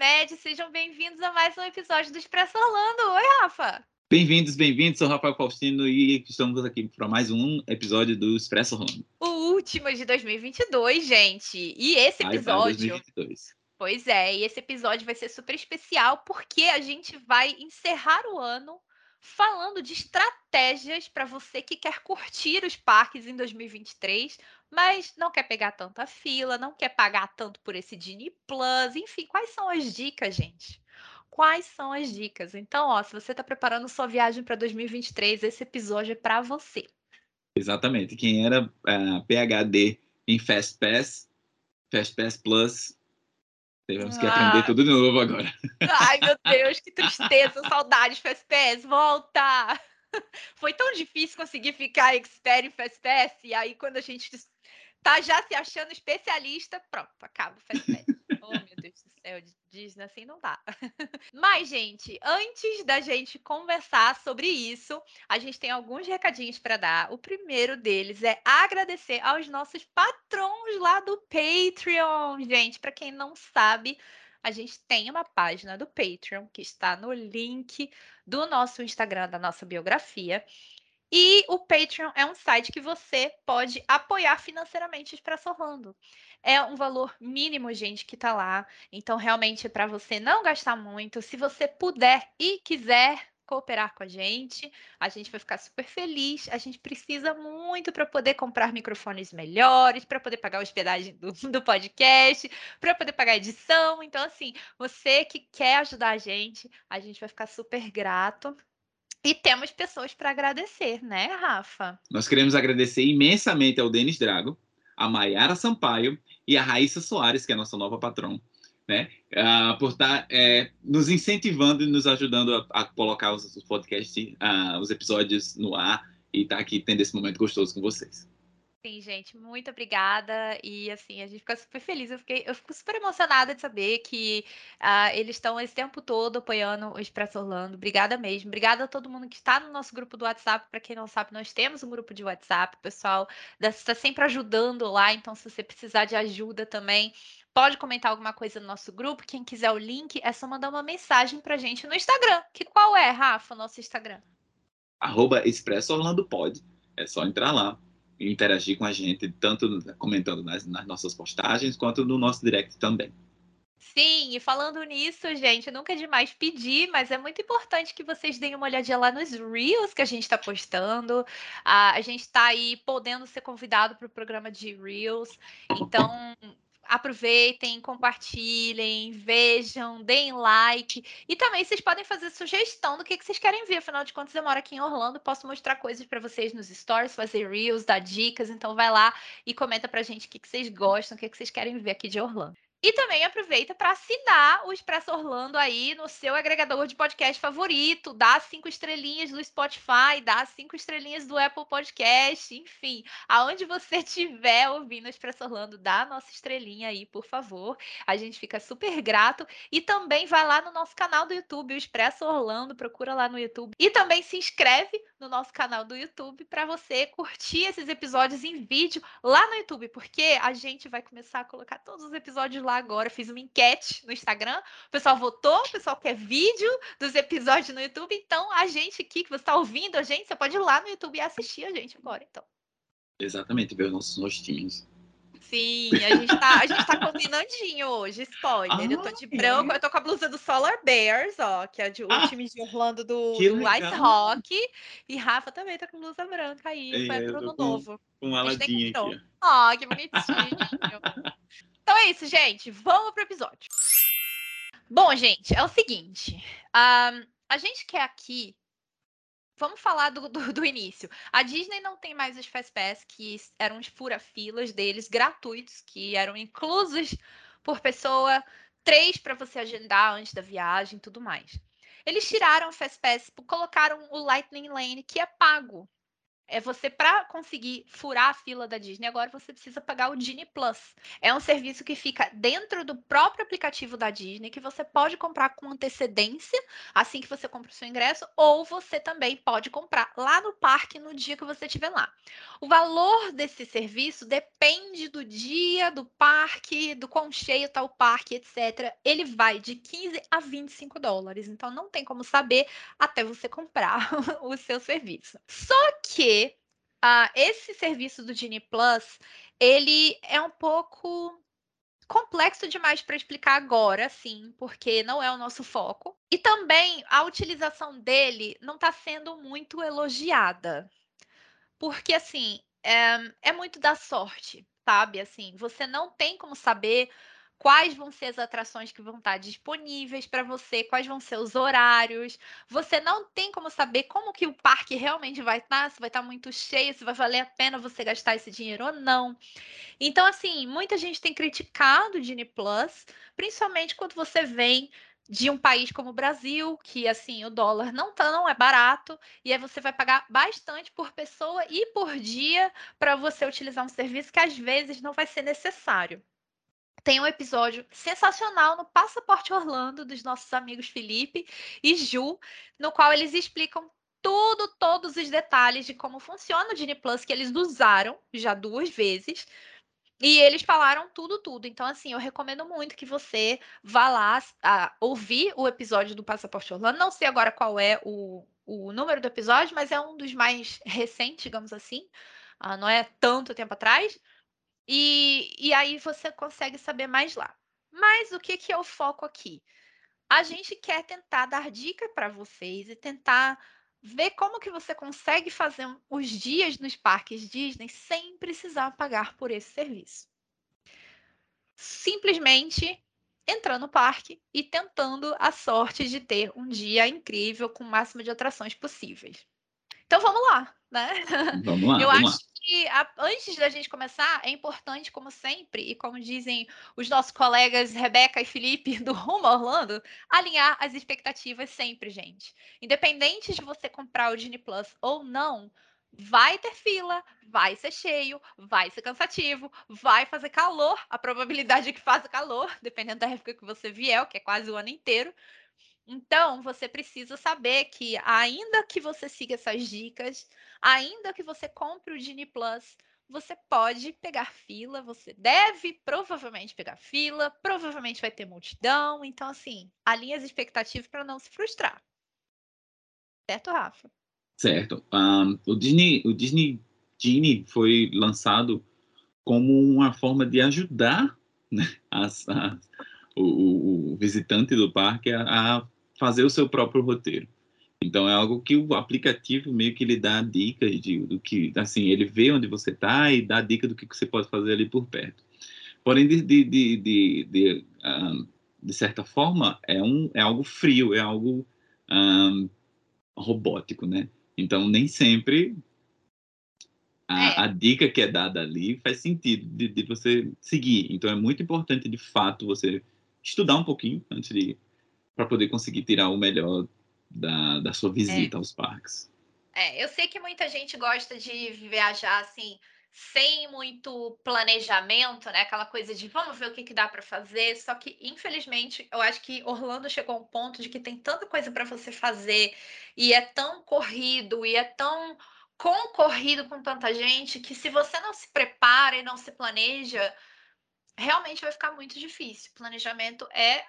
Amed, sejam bem-vindos a mais um episódio do Expresso Orlando. Oi, Rafa! Bem-vindos, bem-vindos, sou Rafael Faustino e estamos aqui para mais um episódio do Expresso Orlando. O último de 2022, gente. E esse episódio... Vai 2022. Pois é, e esse episódio vai ser super especial porque a gente vai encerrar o ano falando de estratégias para você que quer curtir os parques em 2023, mas não quer pegar tanta fila, não quer pagar tanto por esse Disney Plus, enfim, quais são as dicas, gente? Quais são as dicas? Então, ó, se você está preparando sua viagem para 2023, esse episódio é para você. Exatamente. Quem era uh, é, PhD em Fast Pass, Fast Pass Plus, Temos que aprender ah. tudo de novo agora. Ai, meu Deus, que tristeza, saudades, FPS, volta! Foi tão difícil conseguir ficar expert em FPS, e aí quando a gente tá já se achando especialista, pronto, acaba o FPS. Deus do céu, Disney assim não dá. Mas, gente, antes da gente conversar sobre isso, a gente tem alguns recadinhos para dar. O primeiro deles é agradecer aos nossos patrões lá do Patreon. Gente, para quem não sabe, a gente tem uma página do Patreon que está no link do nosso Instagram, da nossa biografia. E o Patreon é um site que você pode apoiar financeiramente o Expresso Orlando. É um valor mínimo, gente, que está lá. Então, realmente, para você não gastar muito, se você puder e quiser cooperar com a gente, a gente vai ficar super feliz. A gente precisa muito para poder comprar microfones melhores, para poder pagar a hospedagem do, do podcast, para poder pagar a edição. Então, assim, você que quer ajudar a gente, a gente vai ficar super grato. E temos pessoas para agradecer, né, Rafa? Nós queremos agradecer imensamente ao Denis Drago, a Maiara Sampaio e a Raíssa Soares, que é a nossa nova patrão, né? Uh, por estar tá, é, nos incentivando e nos ajudando a, a colocar os, os podcasts, uh, os episódios no ar e estar tá aqui tendo esse momento gostoso com vocês. Sim, gente, muito obrigada. E assim, a gente fica super feliz. Eu, fiquei, eu fico super emocionada de saber que uh, eles estão esse tempo todo apoiando o Expresso Orlando. Obrigada mesmo. Obrigada a todo mundo que está no nosso grupo do WhatsApp. Para quem não sabe, nós temos um grupo de WhatsApp. O pessoal está sempre ajudando lá. Então, se você precisar de ajuda também, pode comentar alguma coisa no nosso grupo. Quem quiser o link, é só mandar uma mensagem para gente no Instagram. Que qual é, Rafa, o nosso Instagram? Arroba Expresso Orlando. É só entrar lá interagir com a gente, tanto comentando nas, nas nossas postagens, quanto no nosso direct também. Sim, e falando nisso, gente, nunca é demais pedir, mas é muito importante que vocês deem uma olhadinha lá nos Reels que a gente está postando. a gente está aí podendo ser convidado para o programa de Reels. Então, aproveitem, compartilhem, vejam, deem like. E também vocês podem fazer sugestão do que, que vocês querem ver. Afinal de contas, eu moro aqui em Orlando, posso mostrar coisas para vocês nos stories, fazer reels, dar dicas. Então vai lá e comenta pra gente o que, que vocês gostam, o que, que vocês querem ver aqui de Orlando. E também aproveita para assinar o Expresso Orlando aí no seu agregador de podcast favorito, dá cinco estrelinhas no Spotify, dá cinco estrelinhas do Apple Podcast, enfim, aonde você estiver ouvindo o Expresso Orlando, dá a nossa estrelinha aí, por favor. A gente fica super grato. E também vai lá no nosso canal do YouTube, o Expresso Orlando, procura lá no YouTube. E também se inscreve no nosso canal do YouTube para você curtir esses episódios em vídeo lá no YouTube, porque a gente vai começar a colocar todos os episódios lá agora. Fiz uma enquete no Instagram, o pessoal votou, o pessoal quer vídeo dos episódios no YouTube. Então, a gente aqui que você está ouvindo a gente, você pode ir lá no YouTube e assistir a gente agora, então. Exatamente, ver os nossos rostinhos. Sim, a gente tá, a gente tá combinandinho hoje, spoiler. Ah, eu tô de branco, é? eu tô com a blusa do Solar Bears, ó, que é de, o ah, time de Orlando do, do Ice Hockey. E Rafa também tá com blusa branca aí, foi pro ano novo. Com uma aladinha aqui. Ó, oh, que bonitinho. então é isso, gente. Vamos pro episódio. Bom, gente, é o seguinte. Um, a gente quer aqui Vamos falar do, do, do, início. A Disney não tem mais os Fastpass, que eram os fura-filas deles, gratuitos, que eram inclusos por pessoa, três para você agendar antes da viagem e tudo mais. Eles tiraram o Fastpass, colocaram o Lightning Lane, que é pago. É você para conseguir furar a fila da Disney agora você precisa pagar o Disney Plus. É um serviço que fica dentro do próprio aplicativo da Disney que você pode comprar com antecedência assim que você compra o seu ingresso ou você também pode comprar lá no parque no dia que você estiver lá. O valor desse serviço depende do dia, do parque, do quão cheio está o parque, etc. Ele vai de 15 a 25 dólares. Então não tem como saber até você comprar o seu serviço. Só que uh, esse serviço do Genie Plus, ele é um pouco complexo demais para explicar agora, sim, porque não é o nosso foco. E também a utilização dele não está sendo muito elogiada. Porque, assim, é, é muito da sorte, sabe? Assim, você não tem como saber quais vão ser as atrações que vão estar disponíveis para você, quais vão ser os horários. Você não tem como saber como que o parque realmente vai estar, se vai estar muito cheio, se vai valer a pena você gastar esse dinheiro ou não. Então, assim, muita gente tem criticado o Disney Plus, principalmente quando você vem de um país como o Brasil, que assim o dólar não tá, não é barato, e aí você vai pagar bastante por pessoa e por dia para você utilizar um serviço que às vezes não vai ser necessário tem um episódio sensacional no Passaporte Orlando dos nossos amigos Felipe e Ju, no qual eles explicam tudo, todos os detalhes de como funciona o Disney Plus que eles usaram já duas vezes. E eles falaram tudo, tudo. Então, assim, eu recomendo muito que você vá lá a, ouvir o episódio do Passaporte Orlando. Não sei agora qual é o, o número do episódio, mas é um dos mais recentes, digamos assim. Ah, não é tanto tempo atrás. E, e aí você consegue saber mais lá. Mas o que, que é o foco aqui? A gente quer tentar dar dica para vocês e tentar ver como que você consegue fazer os dias nos parques Disney sem precisar pagar por esse serviço. Simplesmente entrando no parque e tentando a sorte de ter um dia incrível com o máximo de atrações possíveis. Então vamos lá, né? Vamos lá. Eu vamos acho lá que a, antes da gente começar, é importante, como sempre, e como dizem os nossos colegas Rebeca e Felipe do Rumo Orlando, alinhar as expectativas sempre, gente. Independente de você comprar o Disney Plus ou não, vai ter fila, vai ser cheio, vai ser cansativo, vai fazer calor. A probabilidade é que faça calor, dependendo da época que você vier, que é quase o ano inteiro. Então, você precisa saber que, ainda que você siga essas dicas, ainda que você compre o Genie Plus, você pode pegar fila, você deve provavelmente pegar fila, provavelmente vai ter multidão. Então, assim, alinhe as expectativas para não se frustrar. Certo, Rafa? Certo. Um, o Disney, o Disney Genie foi lançado como uma forma de ajudar né, as, as, o, o, visitante do parque a, a fazer o seu próprio roteiro. Então é algo que o aplicativo meio que lhe dá dicas de, do que, assim, ele vê onde você está e dá dica do que você pode fazer ali por perto. Porém, de, de, de, de, de, um, de certa forma, é, um, é algo frio, é algo um, robótico, né? Então, nem sempre a, é. a, dica que é dada ali faz sentido de, de você seguir. Então, é muito importante, de fato, você estudar um pouquinho antes de para poder conseguir tirar o melhor da, da sua visita é. aos parques. É, eu sei que muita gente gosta de viajar assim, sem muito planejamento, né? Aquela coisa de vamos ver o que, que dá para fazer. Só que, infelizmente, eu acho que Orlando chegou a um ponto de que tem tanta coisa para você fazer e é tão corrido e é tão concorrido com tanta gente que se você não se prepara e não se planeja, realmente vai ficar muito difícil. Planejamento é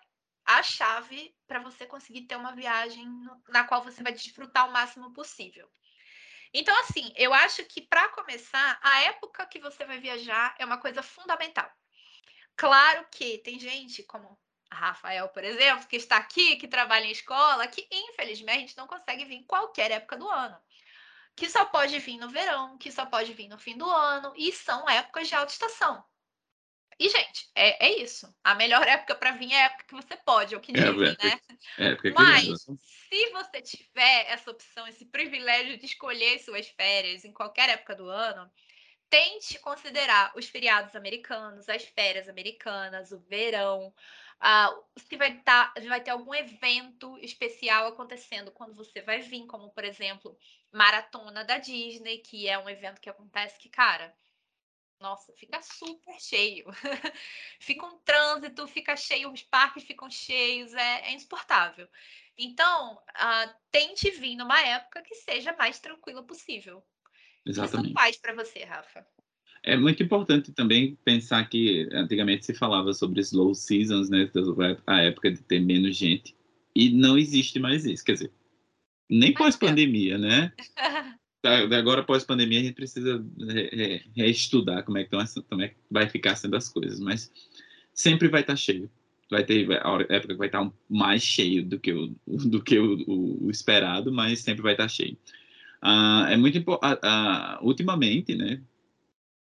a chave para você conseguir ter uma viagem na qual você vai desfrutar o máximo possível. Então, assim, eu acho que para começar, a época que você vai viajar é uma coisa fundamental. Claro que tem gente como a Rafael, por exemplo, que está aqui, que trabalha em escola, que infelizmente não consegue vir em qualquer época do ano. Que só pode vir no verão, que só pode vir no fim do ano, e são épocas de alta estação. E, gente, é, é isso. A melhor época para vir é a época que você pode, é o que é, dizem, é, né? É, Mas, se você tiver essa opção, esse privilégio de escolher suas férias em qualquer época do ano, tente considerar os feriados americanos, as férias americanas, o verão, uh, se vai, tá, vai ter algum evento especial acontecendo quando você vai vir, como por exemplo, Maratona da Disney, que é um evento que acontece que, cara, nossa, fica super cheio. fica um trânsito, fica cheio, os parques ficam cheios, é, é insuportável. Então, uh, tente vir numa época que seja mais tranquila possível. Exatamente. Isso faz para você, Rafa? É muito importante também pensar que antigamente se falava sobre slow seasons, né? A época de ter menos gente. E não existe mais isso. Quer dizer, nem pós-pandemia, né? Agora, pós-pandemia, a gente precisa reestudar como é, que como é que vai ficar sendo as coisas. Mas sempre vai estar cheio. Vai ter a época que vai estar mais cheio do que o, do que o, o, esperado, mas sempre vai estar cheio. Uh, é muito. Uh, ultimamente, né?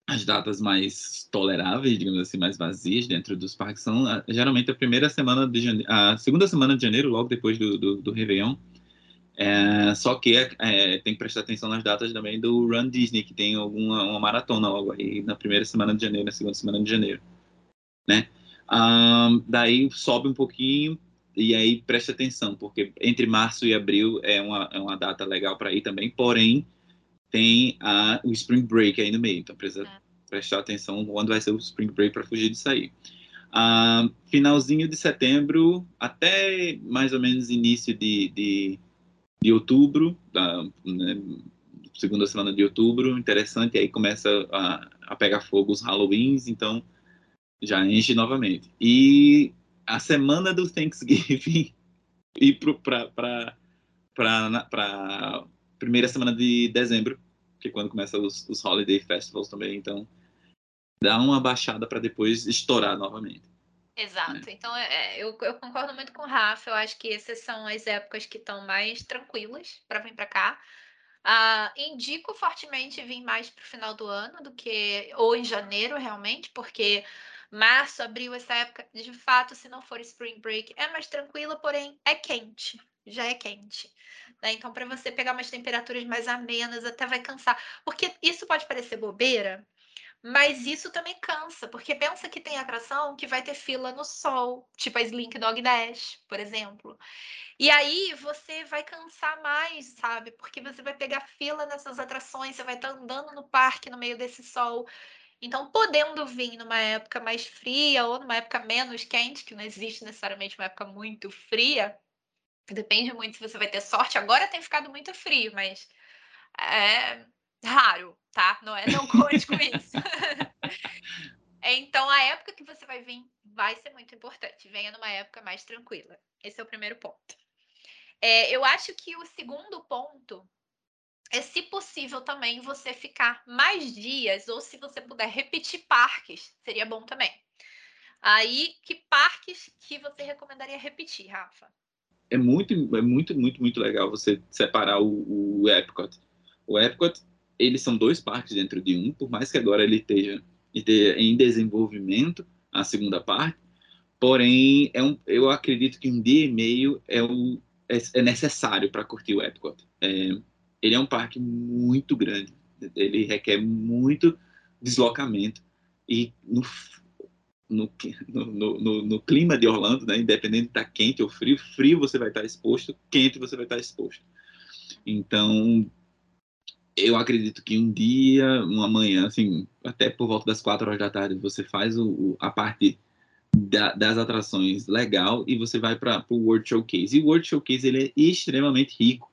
as datas mais toleráveis, digamos assim, mais vazias dentro dos parques são ah, geralmente a primeira semana de janeiro, a segunda semana de janeiro, logo depois do, do, do Réveillon. É, só que é, tem que prestar atenção nas datas também do Run Disney, que tem alguma uma maratona logo aí na primeira semana de janeiro, na segunda semana de janeiro, né? Um, daí sobe um pouquinho e aí preste atenção, porque entre março e abril é uma, é uma data legal para ir também, porém tem a, o Spring Break aí no meio, então precisa é. prestar atenção quando vai ser o Spring Break para fugir disso aí. Finalzinho de setembro até mais ou menos início de, de, de outubro, da, né, segunda semana de outubro, interessante, aí começa a, a pegar fogo os Halloweens, então já enche novamente. E a semana do Thanksgiving e para primeira semana de dezembro, que é quando começa os, os Holiday Festivals também, então dá uma baixada para depois estourar novamente. Exato. É. Então, é, é, eu, eu, concordo muito com o Rafa. Eu acho que essas são as épocas que estão mais tranquilas para vir para cá. Uh, indico fortemente vir mais para o final do ano do que ou em janeiro, realmente, porque março, abril, essa época, de fato, se não for spring break, é mais tranquila, porém é quente já é quente. Né? Então, para você pegar umas temperaturas mais amenas, até vai cansar. Porque isso pode parecer bobeira, mas isso também cansa, porque pensa que tem atração que vai ter fila no sol, tipo a Slink Dog Dash, por exemplo. E aí você vai cansar mais, sabe? Porque você vai pegar fila nessas atrações, você vai estar tá andando no parque no meio desse sol. Então, podendo vir numa época mais fria ou numa época menos quente, que não existe necessariamente uma época muito fria, Depende muito se você vai ter sorte. Agora tem ficado muito frio, mas é raro, tá? Não é não conte com isso. então, a época que você vai vir vai ser muito importante. Venha numa época mais tranquila. Esse é o primeiro ponto. É, eu acho que o segundo ponto é, se possível, também você ficar mais dias, ou se você puder repetir parques, seria bom também. Aí, que parques que você recomendaria repetir, Rafa? é muito, é muito, muito, muito legal você separar o, o Epcot. O Epcot, eles são dois parques dentro de um, por mais que agora ele esteja, esteja em desenvolvimento, a segunda parte, porém, é um, eu acredito que um dia e meio é, o, é, é necessário para curtir o Epcot. É, ele é um parque muito grande, ele requer muito deslocamento, e no, no, no, no, no, clima de Orlando, né? independente de estar tá quente ou frio, frio você vai estar exposto, quente você vai estar exposto. Então, eu acredito que um dia, uma manhã, assim, até por volta das quatro horas da tarde, você faz o, a parte da, das atrações legal e você vai para o World Showcase. E o World Showcase ele é extremamente rico.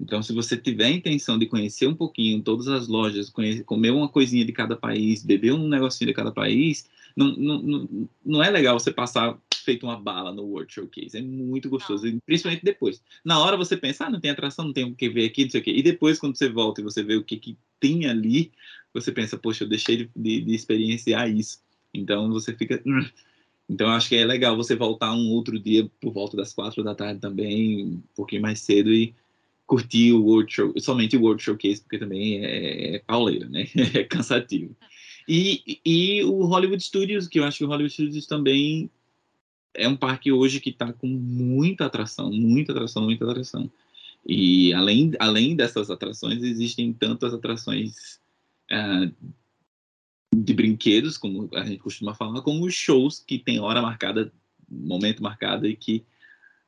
Então, se você tiver a intenção de conhecer um pouquinho todas as lojas, conhecer, comer uma coisinha de cada país, beber um negocinho de cada país, não, não, não é legal você passar feito uma bala no World Showcase. É muito gostoso, não. principalmente depois. Na hora você pensa, ah, não tem atração, não tem o que ver aqui, não sei o quê. E depois, quando você volta e você vê o que, que tem ali, você pensa, poxa, eu deixei de, de, de experienciar isso. Então você fica. Hum. Então acho que é legal você voltar um outro dia por volta das quatro da tarde também, um pouquinho mais cedo e curtir o World Show, somente o World Showcase, porque também é, é pauleira, né? É cansativo. E, e o Hollywood Studios, que eu acho que o Hollywood Studios também é um parque hoje que está com muita atração, muita atração, muita atração. E além, além dessas atrações, existem tantas atrações uh, de brinquedos, como a gente costuma falar, como os shows que tem hora marcada momento marcado e que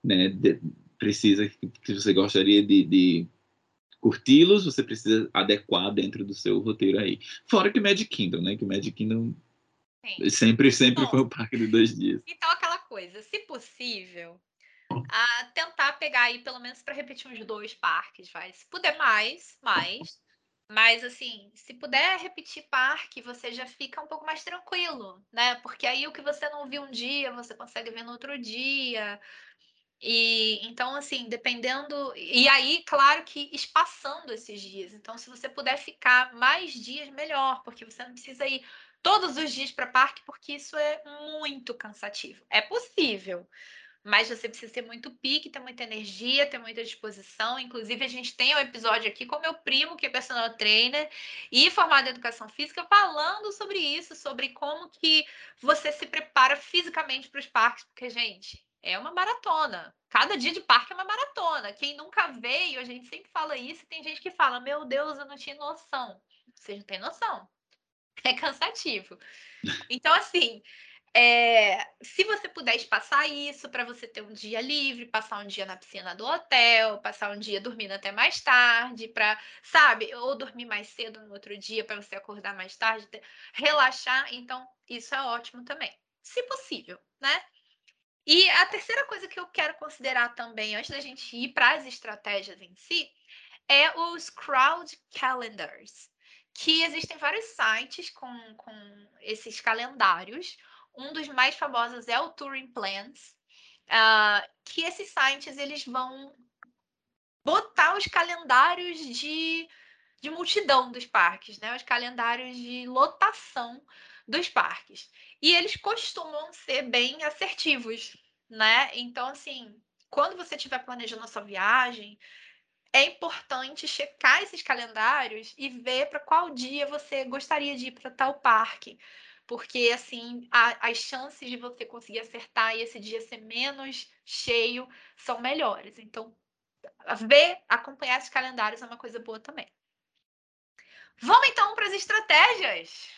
né, de, precisa, que você gostaria de, de curti-los, você precisa adequar dentro do seu roteiro aí. Fora que o Magic Kingdom, né? Que o Magic Kingdom Sim. sempre, sempre Bom, foi o parque de dois dias. Então, aquela coisa, se possível, a tentar pegar aí pelo menos para repetir uns dois parques, vai. Se puder mais, mais. Mas assim, se puder repetir parque, você já fica um pouco mais tranquilo, né? Porque aí o que você não viu um dia, você consegue ver no outro dia. E então, assim, dependendo. E aí, claro que espaçando esses dias. Então, se você puder ficar mais dias, melhor, porque você não precisa ir todos os dias para parque, porque isso é muito cansativo. É possível, mas você precisa ter muito pique, ter muita energia, ter muita disposição. Inclusive, a gente tem um episódio aqui com meu primo, que é personal trainer e formado em educação física, falando sobre isso, sobre como que você se prepara fisicamente para os parques, porque, gente, é uma maratona. Cada dia de parque é uma maratona. Quem nunca veio, a gente sempre fala isso, e tem gente que fala: Meu Deus, eu não tinha noção. Você não tem noção. É cansativo. Então, assim, é, se você puder espaçar isso para você ter um dia livre, passar um dia na piscina do hotel, passar um dia dormindo até mais tarde, para, sabe, ou dormir mais cedo no outro dia para você acordar mais tarde, relaxar, então isso é ótimo também, se possível, né? E a terceira coisa que eu quero considerar também, antes da gente ir para as estratégias em si, é os crowd calendars, que existem vários sites com, com esses calendários um dos mais famosos é o Touring Plans, uh, que esses sites eles vão botar os calendários de, de multidão dos parques, né? Os calendários de lotação dos parques. E eles costumam ser bem assertivos, né? Então, assim, quando você estiver planejando a sua viagem, é importante checar esses calendários e ver para qual dia você gostaria de ir para tal parque porque assim a, as chances de você conseguir acertar e esse dia ser menos cheio são melhores. Então, ver, acompanhar esses calendários é uma coisa boa também. Vamos então para as estratégias.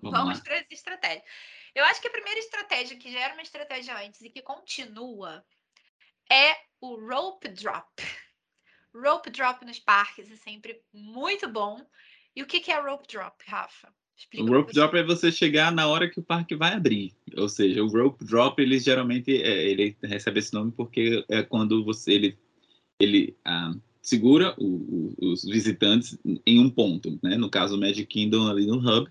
Vamos, Vamos para as estratégias. Eu acho que a primeira estratégia, que já era uma estratégia antes e que continua, é o rope drop. Rope drop nos parques é sempre muito bom. E o que é rope drop, Rafa? Explica o rope drop é você chegar na hora que o parque vai abrir. Ou seja, o rope drop, ele geralmente é, ele recebe esse nome porque é quando você ele, ele ah, segura o, o, os visitantes em um ponto, né? No caso, o Magic Kingdom ali no hub.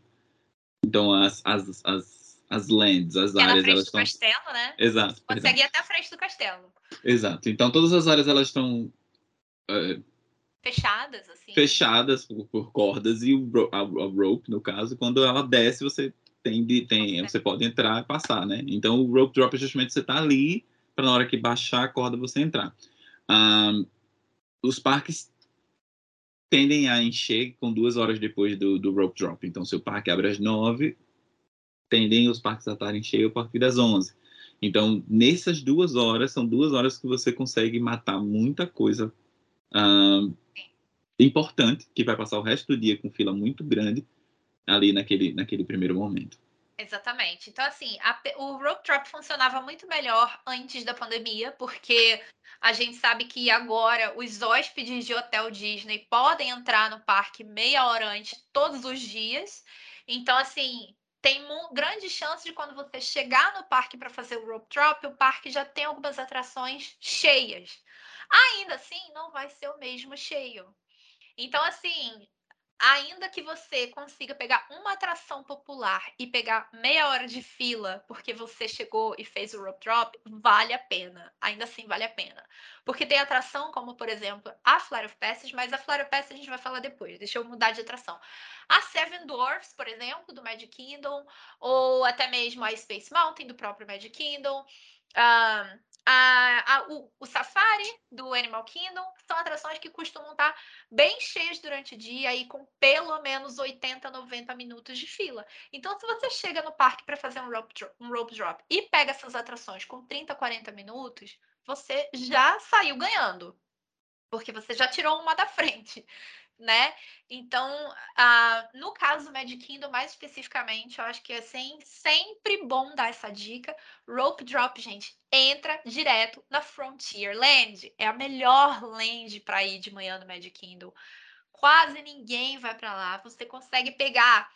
Então, as, as, as, as lands, as é áreas, elas estão... castelo, né? Exato. Consegue ir até a frente do castelo. Exato. Então, todas as áreas, elas estão... Fechadas, assim. Fechadas por, por cordas e o, a, a, rope, no caso, quando ela desce, você tem, de, tem você pode entrar e passar, né? Então o rope drop é justamente você tá ali para na hora que baixar a corda você entrar. Um, os parques tendem a encher com duas horas depois do, do rope drop. Então, se o parque abre às nove, tendem os parques a estarem cheios a partir das onze. Então, nessas duas horas, são duas horas que você consegue matar muita coisa uh, importante, que vai passar o resto do dia com fila muito grande ali naquele, naquele primeiro momento. Exatamente. Então, assim, a, o rope drop funcionava muito melhor antes da pandemia, porque a gente sabe que agora os hóspedes de hotel Disney podem entrar no parque meia hora antes, todos os dias. Então, assim, tem grande chance de quando você chegar no parque para fazer o rope drop, o parque já tem algumas atrações cheias. Ainda assim, não vai ser o mesmo cheio. Então, assim, ainda que você consiga pegar uma atração popular e pegar meia hora de fila porque você chegou e fez o rope drop, vale a pena. Ainda assim, vale a pena. Porque tem atração como, por exemplo, a Flight of Passage, mas a Flight of Passage a gente vai falar depois. Deixa eu mudar de atração. A Seven Dwarfs, por exemplo, do Magic Kingdom, ou até mesmo a Space Mountain do próprio Magic Kingdom. Um, a, a, o, o, Safari do Animal Kingdom são atrações que costumam estar bem cheias durante o dia e com pelo menos 80, 90 minutos de fila. Então, se você chega no parque para fazer um rope, drop, um rope drop e pega essas atrações com 30, 40 minutos, você já saiu ganhando. Porque você já tirou uma da frente. Né? Então, uh, no caso do Magic Kingdom, mais especificamente, eu acho que é sem, sempre bom dar essa dica. Rope Drop, gente, entra direto na Frontier Land. É a melhor land para ir de manhã no Magic Kingdom. Quase ninguém vai para lá. Você consegue pegar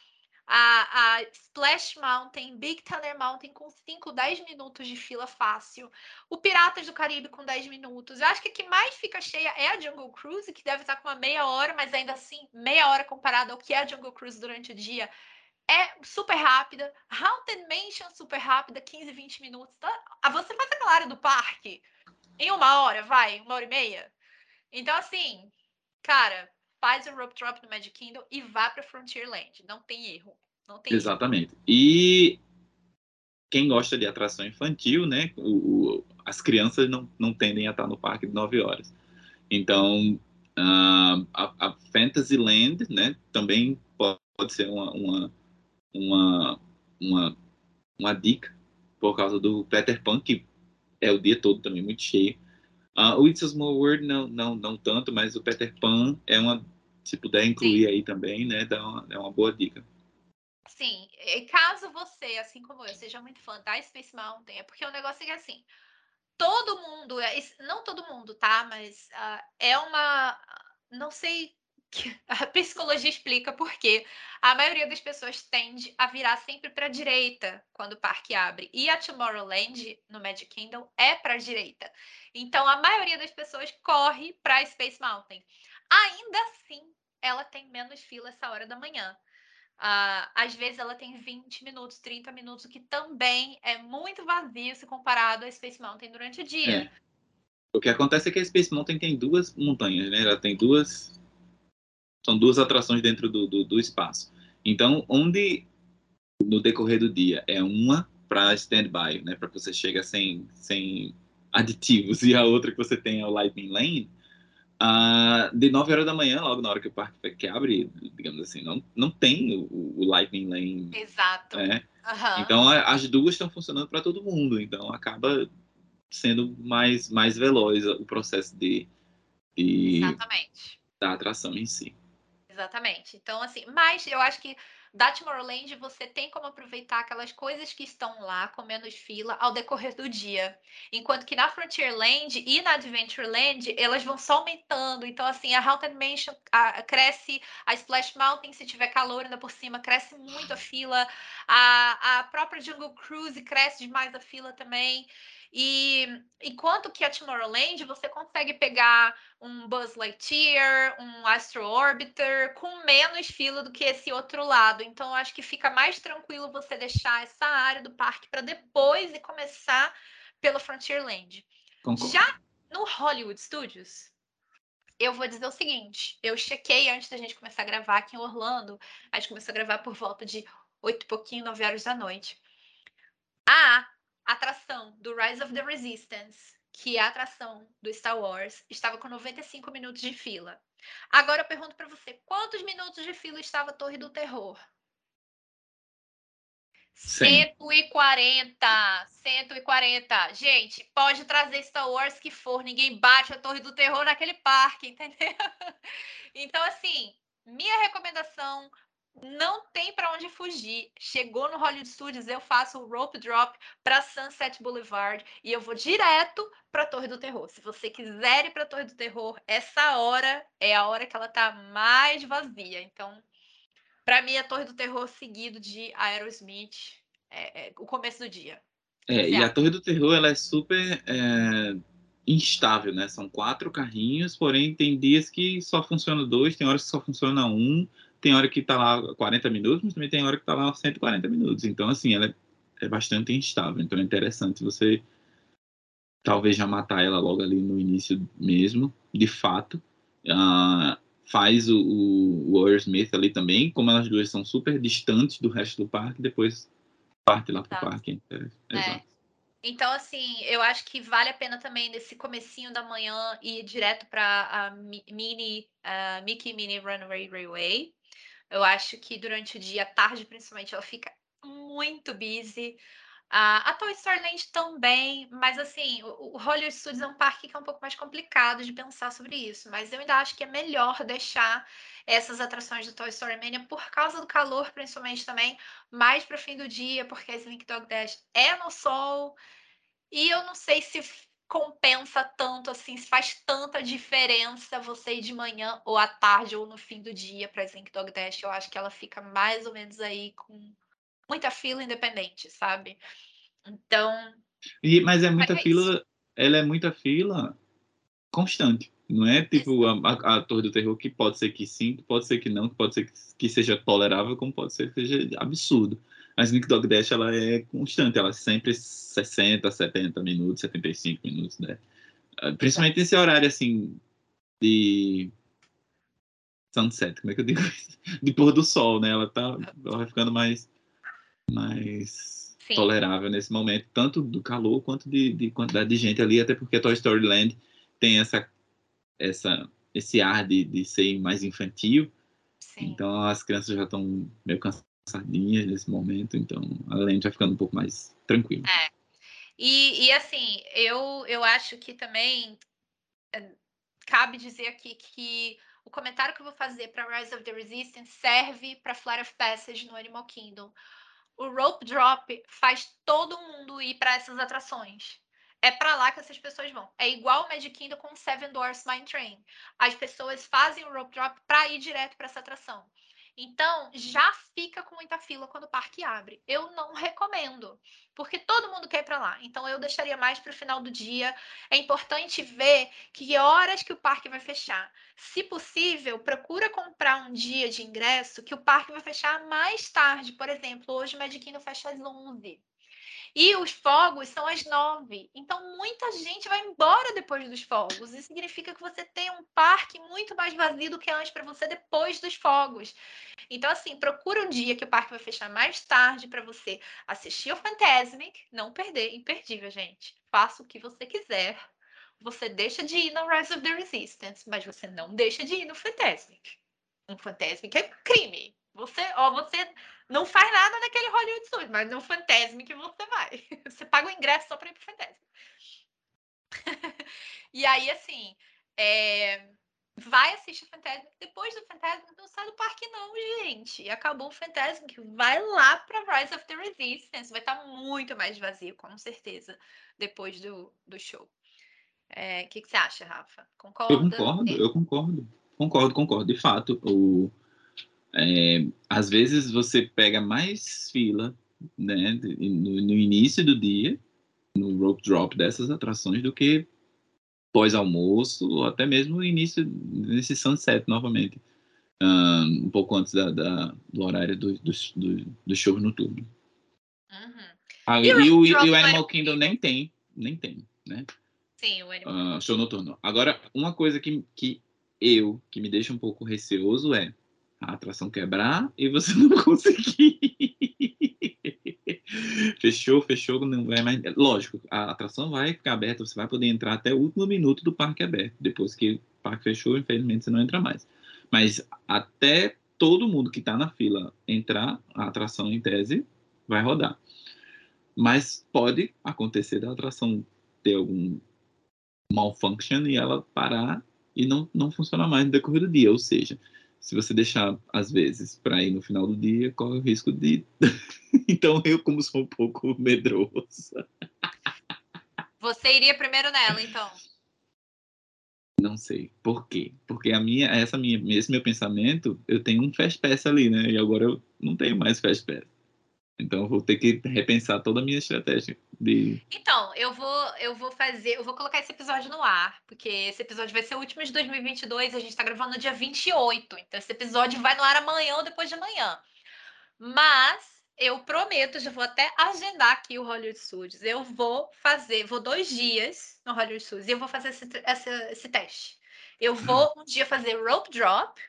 a, a Splash Mountain, Big Thunder Mountain com 5, 10 minutos de fila fácil. O Piratas do Caribe com 10 minutos. Eu acho que a que mais fica cheia é a Jungle Cruise, que deve estar com uma meia hora, mas ainda assim, meia hora comparada ao que é a Jungle Cruise durante o dia. É super rápida. Haunted Mansion super rápida, 15, 20 minutos. Tá? Você faz aquela área do parque em uma hora, vai, uma hora e meia. Então, assim, cara, faz o rope drop no Magic Kingdom e vá para Frontierland. Não tem erro. Não tem Exatamente. Erro. E quem gosta de atração infantil, né? O, o, as crianças não, não tendem a estar no parque de 9 horas. Então, uh, a, a Fantasyland, né? Também pode, ser uma, uma, uma, uma, uma dica por causa do Peter Pan, que é o dia todo também muito cheio. Uh, o It's a Small World não, não, não tanto, mas o Peter Pan é uma, se puder incluir Sim. aí também, né, dá uma, é uma boa dica. Sim, e caso você, assim como eu, seja muito fã da Space Mountain, é porque o negócio é assim, todo mundo, é, não todo mundo, tá, mas uh, é uma, não sei a psicologia explica por quê. A maioria das pessoas tende a virar sempre para a direita quando o parque abre. E a Tomorrowland, no Magic Kingdom, é para a direita. Então, a maioria das pessoas corre para Space Mountain. Ainda assim, ela tem menos fila essa hora da manhã. Uh, às vezes ela tem 20 minutos, 30 minutos, o que também é muito vazio se comparado a Space Mountain durante o dia. É. O que acontece é que a Space Mountain tem duas montanhas, né? Ela tem duas são duas atrações dentro do, do, do espaço. Então, onde no decorrer do dia é uma para stand-by, né, para você chega sem, sem aditivos, e a outra que você tem é o Lightning Lane, uh, de 9 horas da manhã, logo na hora que o parque que abre, digamos assim, não, não tem o, o Lightning Lane. Exato. Né? Uhum. Então, as duas estão funcionando para todo mundo, então acaba sendo mais, mais veloz o processo de, de Exatamente. da atração em si. Exatamente. Então, assim, mas eu acho que da Tomorrowland você tem como aproveitar aquelas coisas que estão lá com menos fila ao decorrer do dia. Enquanto que na Frontierland e na Adventureland, elas vão só aumentando. Então, assim, a Haunted Mansion a, cresce, a Splash Mountain, se tiver calor ainda por cima, cresce muito a fila. A, a própria Jungle Cruise cresce demais a fila também. E enquanto que a Tomorrowland você consegue pegar um Buzz Lightyear, um Astro Orbiter com menos fila do que esse outro lado. Então acho que fica mais tranquilo você deixar essa área do parque para depois e começar pelo Frontierland. Concordo. Já no Hollywood Studios, eu vou dizer o seguinte: eu chequei antes da gente começar a gravar aqui em Orlando. A gente começou a gravar por volta de oito e pouquinho, nove horas da noite. A atração do Rise of the Resistance, que é a atração do Star Wars, estava com 95 minutos de fila. Agora eu pergunto para você, quantos minutos de fila estava a Torre do Terror? Sim. 140, 140. Gente, pode trazer Star Wars que for, ninguém bate a Torre do Terror naquele parque, entendeu? Então, assim, minha recomendação, não tem para onde fugir. Chegou no Hollywood Studios, eu faço o rope drop para Sunset Boulevard e eu vou direto para a Torre do Terror. Se você quiser ir para a Torre do Terror, essa hora é a hora que ela tá mais vazia. Então, para mim, a Torre do Terror seguido de Aerosmith é, é o começo do dia. É, e a Torre do Terror ela é super é, instável, né? São quatro carrinhos, porém tem dias que só funciona dois, tem horas que só funciona um tem hora que está lá 40 minutos, mas também tem hora que está lá 140 minutos. Então, assim, ela é, é bastante instável. Então, é interessante você talvez já matar ela logo ali no início mesmo, de fato. Uh, faz o, o, o Smith ali também, como elas duas são super distantes do resto do parque, depois parte lá pro tá. parque. É, é. Então, assim, eu acho que vale a pena também nesse comecinho da manhã ir direto para a mini, uh, Mickey Mini Runway Railway. Eu acho que durante o dia, tarde principalmente, ela fica muito busy. A, a Toy Story Land também, mas assim, o, o Hollywood Studios é um parque que é um pouco mais complicado de pensar sobre isso, mas eu ainda acho que é melhor deixar essas atrações do Toy Story Mania por causa do calor, principalmente também, mais para o fim do dia, porque a Slink Dog Dash é no sol, e eu não sei se compensa tanto assim, se faz tanta diferença você ir de manhã ou à tarde ou no fim do dia para Slink Dog Dash. Eu acho que ela fica mais ou menos aí com muita fila independente, sabe? Então. E, mas é muita é fila, isso. ela é muita fila constante. Não é tipo a, a, a, Torre do Terror que pode ser que sim, pode ser que não, pode ser que, que seja tolerável, como pode ser que seja absurdo. Mas Sneak Dog Dash ela é constante, ela é sempre 60, 70 minutos, 75 minutos, né? Ah, principalmente nesse horário assim de sunset, como é que eu digo isso? De pôr do sol, né? Ela tá ela vai ficando mais mais Sim. tolerável nesse momento, tanto do calor quanto de, de, quantidade de gente ali, até porque Toy Story Land tem essa, essa esse ar de, de ser mais infantil. Sim. Então as crianças já estão meio cansadinhas nesse momento, então a Land vai ficando um pouco mais tranquilo. É. E, e assim, eu, eu acho que também é, cabe dizer aqui que o comentário que eu vou fazer para Rise of the Resistance serve para Flight of Passage no Animal Kingdom o rope drop faz todo mundo ir para essas atrações. É para lá que essas pessoas vão. É igual o Magic Kingdom com o Seven Doors Mine Train. As pessoas fazem o rope drop para ir direto para essa atração. Então, já fica com muita fila quando o parque abre. Eu não recomendo, porque todo mundo quer ir para lá. Então, eu deixaria mais para o final do dia. É importante ver que horas que o parque vai fechar. Se possível, procura comprar um dia de ingresso que o parque vai fechar mais tarde. Por exemplo, hoje o Magic Kingdom fecha às 11. E os fogos são às nove. Então, muita gente vai embora depois dos fogos. Isso significa que você tem um parque muito mais vazio do que antes para você depois dos fogos. Então, assim, procura um dia que o parque vai fechar mais tarde para você assistir o Fantasmic, não perder, imperdível, gente. Faça o que você quiser. Você deixa de ir no Rise of the Resistance, mas você não deixa de ir no Fantasmic. Um Fantasmic é crime. Você, ó, você não faz nada naquele Hollywood Studios, mas no Fantasmic que você vai. Você paga o ingresso só para ir pro Fantasmic. e aí, assim, é... vai assistir o Fantasmic. Depois do Fantasmic, não sai do parque não, gente. Acabou o Fantasmic. Vai lá para Rise of the Resistance. Vai estar tá muito mais vazio, com certeza, depois do, do show. O é, que, que, você acha, Rafa? Concorda? Eu concordo, eu concordo. Concordo, concordo. De fato, o é, às vezes você pega mais fila né, no, no, início do dia, no rope drop dessas atrações, do que pós-almoço, ou até mesmo no início, nesse sunset novamente, um, um pouco antes da, da, do horário do, do, do, do show noturno. Uhum. Ah, e, e, o, e, o, Animal Kingdom nem tem, nem tem, né? Sim, o Animal uh, Show noturno. Agora, uma coisa que, que eu, que me deixa um pouco receoso é, a atração quebrar e você não conseguir. fechou, fechou, não vai mais. Lógico, a atração vai ficar aberta, você vai poder entrar até o último minuto do parque aberto. Depois que o parque fechou, infelizmente você não entra mais. Mas até todo mundo que está na fila entrar, a atração em tese vai rodar. Mas pode acontecer da atração ter algum malfunction e ela parar e não, não funcionar mais no decorrer do dia. Ou seja, se você deixar, às vezes, para ir no final do dia, corre o risco de. então, eu, como sou um pouco medroso. Você iria primeiro nela, então? Não sei. Por quê? Porque a minha, essa minha, esse meu pensamento, eu tenho um fast pass ali, né? E agora eu não tenho mais fast pass. Então eu vou ter que repensar toda a minha estratégia de. Então, eu vou, eu vou fazer, eu vou colocar esse episódio no ar, porque esse episódio vai ser o último de 2022, a gente tá gravando no dia 28. Então esse episódio vai no ar amanhã ou depois de amanhã. Mas eu prometo, já vou até agendar aqui o Hollywood Studios. Eu vou fazer, vou dois dias no Hollywood Studios e eu vou fazer esse, esse, esse teste. Eu vou um dia fazer rope drop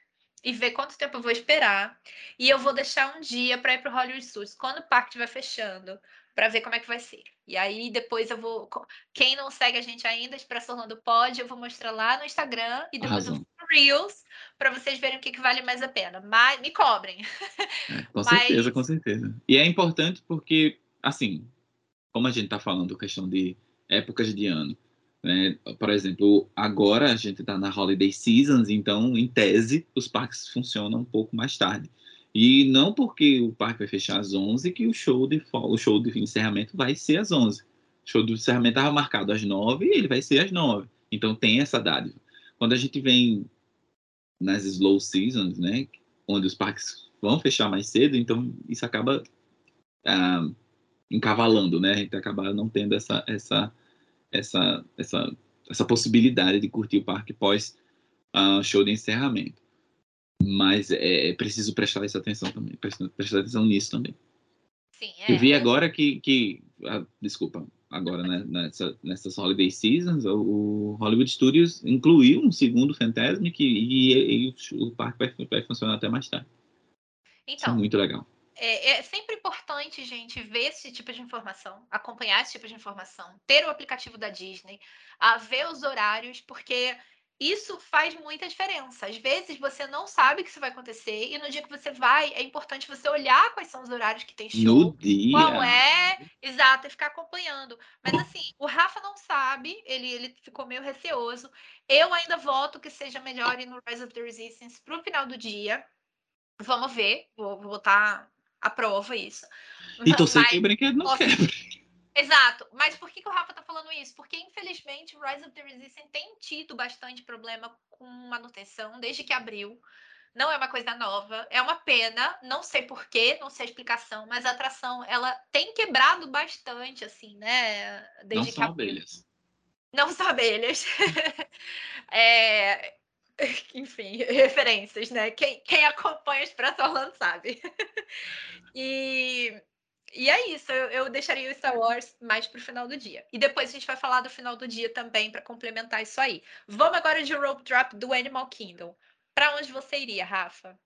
e ver quanto tempo eu vou esperar. E eu vou deixar um dia para ir para o Hollywood Studios, quando o parque estiver fechando, para ver como é que vai ser. E aí depois eu vou. Quem não segue a gente ainda, Expresso Orlando pode, eu vou mostrar lá no Instagram e depois Arrasou. eu vou Reels para vocês verem o que, que, vale mais a pena. Mas me cobrem. É, com Mas... certeza, com certeza. E é importante porque, assim, como a gente está falando questão de épocas de ano, né? Por exemplo, agora a gente está na holiday seasons, então, em tese, os parques funcionam um pouco mais tarde. E não porque o parque vai fechar às 11 que o show de o show de encerramento vai ser às 11. O show do encerramento estava marcado às 9 e ele vai ser às 9. Então tem essa dádiva. Quando a gente vem nas slow seasons, né, onde os parques vão fechar mais cedo, então isso acaba ah, encavalando, né? A gente acaba não tendo essa essa essa essa essa possibilidade de curtir o parque pós uh, show de encerramento. Mas é, é preciso prestar essa atenção também, prestar, prestar atenção nisso também. Sim, é. Eu vi agora que, que ah, desculpa, agora né, nessa, nessas holiday seasons, o Hollywood Studios incluiu um segundo Fantasmic e, e, e o parque vai, vai funcionar até mais tarde. Então, Isso é muito legal. É, é, sempre importante, gente, ver esse tipo de informação, acompanhar esse tipo de informação, ter o aplicativo da Disney, a ver os horários, porque isso faz muita diferença. Às vezes você não sabe que isso vai acontecer e no dia que você vai, é importante você olhar quais são os horários que tem show, no dia. qual é, exato, e ficar acompanhando. Mas assim, o Rafa não sabe, ele, ele ficou meio receoso. Eu ainda voto que seja melhor ir no Rise of the Resistance pro final do dia. Vamos ver, vou, vou botar à prova isso. E torcer que o brinquedo não quebra. Exato, mas por que, que o Rafa tá falando isso? Porque, infelizmente, o Rise of the Resistance tem tido bastante problema com manutenção desde que abriu. Não é uma coisa nova, é uma pena, não sei porquê, não sei a explicação, mas a atração ela tem quebrado bastante, assim, né? Desde não são abriu. abelhas. Não são abelhas. é... Enfim, referências, né? Quem, quem acompanha Expresso Orlando sabe. e e é isso, eu, eu deixaria o Star Wars mais pro final do dia. E depois a gente vai falar do final do dia também para complementar isso aí. Vamos agora de Rope Drop do Animal Kingdom. Para onde você iria, Rafa?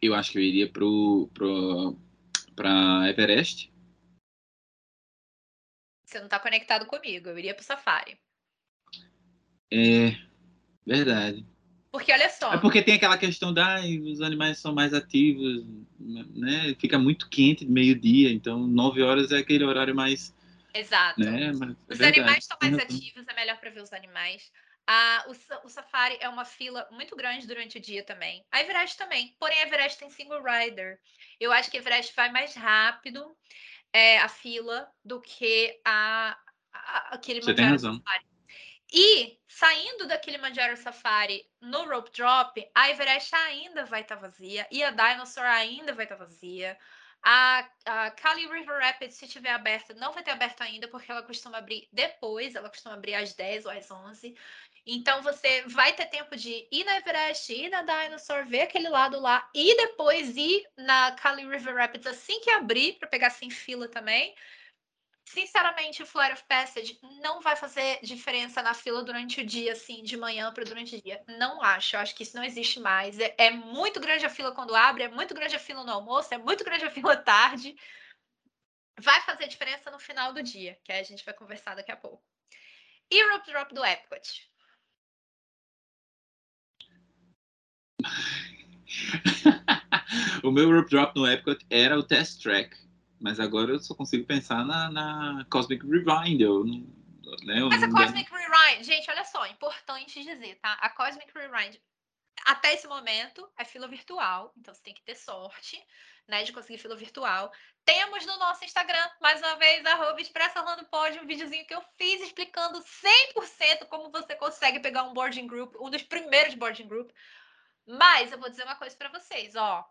Eu acho que eu iria pro, pro para Everest. Você não está conectado comigo, eu iria pro Safari. É, verdade. Porque olha só. É porque tem aquela questão da os animais são mais ativos, né? Fica muito quente de meio-dia, então nove horas é aquele horário mais. Exato. Né? É os animais estão mais ativos, é melhor para ver os animais. Ah, o, o, Safari é uma fila muito grande durante o dia também. A Everest também. Porém, a Everest tem single rider. Eu acho que a Everest vai mais rápido é, a fila do que a, a aquele Você tem razão. Safari. E saindo daquele Manjaro Safari no Rope Drop, a Everest ainda vai estar tá vazia e a Dinosaur ainda vai estar tá vazia. A, a Kali River Rapids, se tiver aberta, não vai ter aberto ainda, porque ela costuma abrir depois, ela costuma abrir às 10 ou às 11. Então você vai ter tempo de ir na Everest, ir na Dinosaur, ver aquele lado lá e depois ir na Kali River Rapids assim que abrir, para pegar sem fila também. Sinceramente, o Flight of Passage não vai fazer diferença na fila durante o dia, assim, de manhã para durante o dia. Não acho. Eu acho que isso não existe mais. É, é, muito grande a fila quando abre, é muito grande a fila no almoço, é muito grande a fila tarde. Vai fazer diferença no final do dia, que a gente vai conversar daqui a pouco. E Rope Drop do Epcot? o meu Rope Drop no Epcot era o Test Track mas agora eu só consigo pensar na, na Cosmic Rewind. Eu, né, eu mas a Cosmic Rewind, gente, olha só, importante dizer, tá? A Cosmic Rewind, até esse momento, é fila virtual, então você tem que ter sorte, né, de conseguir fila virtual. Temos no nosso Instagram, mais uma vez, arroba Expressa Orlando Pod, um videozinho que eu fiz explicando 100% como você consegue pegar um boarding group, um dos primeiros boarding group. Mas eu vou dizer uma coisa para vocês, ó,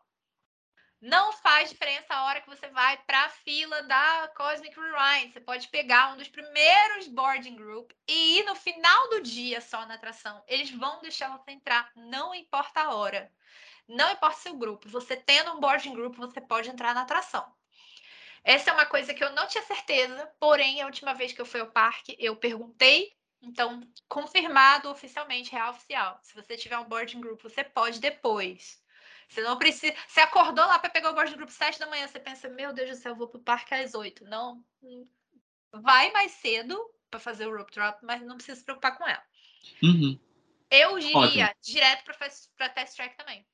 não faz diferença a hora que você vai para a fila da Cosmic Rewind. Você pode pegar um dos primeiros boarding group e ir no final do dia só na atração. Eles vão deixar você entrar, não importa a hora. Não importa seu grupo. Você tendo um boarding group, você pode entrar na atração. Essa é uma coisa que eu não tinha certeza, porém, a última vez que eu fui ao parque, eu perguntei então, confirmado oficialmente, real oficial. Se você tiver um boarding group, você pode depois. Você não precisa. Você acordou lá para pegar o board do grupo 7 da manhã, você pensa, meu Deus do céu, eu vou pro parque às 8. Não. Vai mais cedo para fazer o rope drop, mas não precisa se preocupar com ela. Uhum. Eu diria Ótimo. direto para test track também.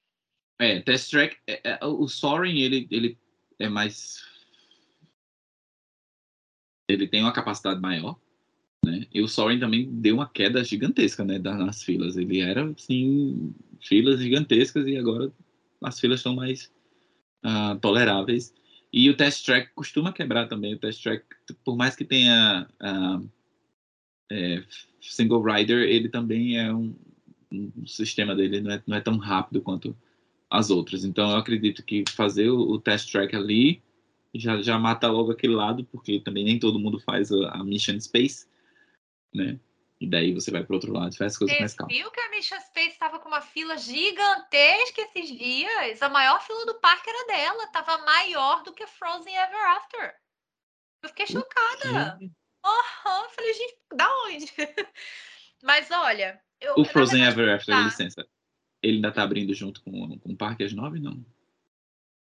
É, test track, é, é, o Soaring, ele, ele é mais. Ele tem uma capacidade maior, né? E o Soren também deu uma queda gigantesca, né, nas filas. Ele era, assim, filas gigantescas e agora as filas estão mais uh, toleráveis. E o test track costuma quebrar também. O test track, por mais que tenha uh, é, single rider, ele também é um, um sistema dele não é, não é, tão rápido quanto as outras. Então eu acredito que fazer o, o test track ali já, já mata logo aquele lado, porque também nem todo mundo faz a, a mission space, né? E daí você vai para outro lado, faz as coisas mais calmas. viu que a Mission Space estava com uma fila gigantesca esses dias? A maior fila do parque era dela, estava maior do que Frozen Ever After. Eu fiquei chocada. Aham, uhum. falei, gente, da onde? Mas olha. Eu, o Frozen Ever After, tá. licença. Ele ainda tá abrindo junto com, com o Parque às nove, não?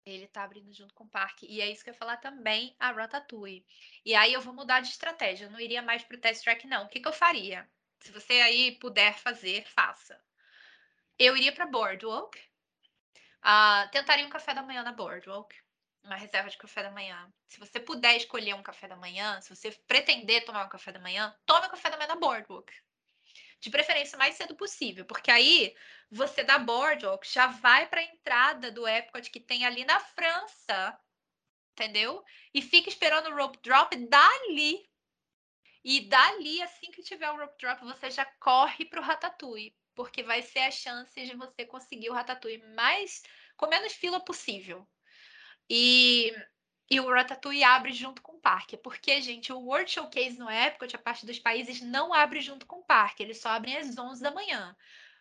Ele tá abrindo junto com o parque. E é isso que eu ia falar também a Ratatouille. E aí eu vou mudar de estratégia. Eu não iria mais pro test track, não. O que, que eu faria? Se você aí puder fazer, faça. Eu iria para Boardwalk. Uh, tentaria um café da manhã na Boardwalk. Uma reserva de café da manhã. Se você puder escolher um café da manhã, se você pretender tomar um café da manhã, tome o um café da manhã na Boardwalk de preferência mais cedo possível, porque aí você da Boardwalk já vai para a entrada do Epcot que tem ali na França, entendeu? E fica esperando o rope drop dali. E dali, assim que tiver o rope drop, você já corre para o Ratatouille, porque vai ser a chance de você conseguir o Ratatouille mais com menos fila possível. E e o Ratatouille abre junto com o parque. Porque, gente, o World Showcase no Epcot, a parte dos países, não abre junto com o parque. Eles só abrem às 11 da manhã.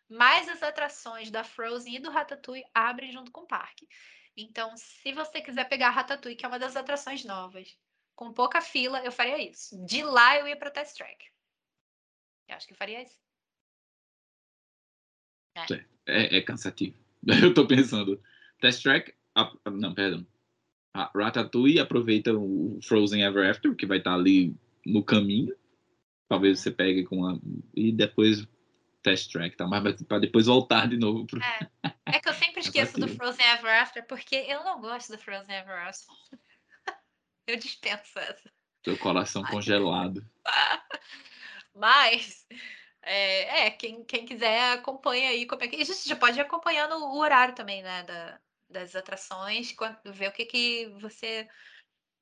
Mas as atrações da Frozen e do Ratatouille abrem junto com o parque. Então, se você quiser pegar Ratatouille, que é uma das atrações novas, com pouca fila, eu faria isso. De lá eu ia para Test Track. Eu acho que eu faria isso. É. É, é cansativo. Eu tô pensando. Test Track. Ah, não, perdão a Ratatouille aproveita o Frozen Ever After, que vai estar tá ali no caminho. Talvez você pegue com a. E depois test track, tá? Mas para depois voltar de novo pro. É. é que eu sempre esqueço do Frozen Ever After, porque eu não gosto do Frozen Ever After. eu dispenso essa. Seu coração Mas... congelado. Mas. É, é, quem, quem quiser acompanha aí como é que. A gente já pode ir acompanhando o horário também, né? Da, das atrações, ver o que, que você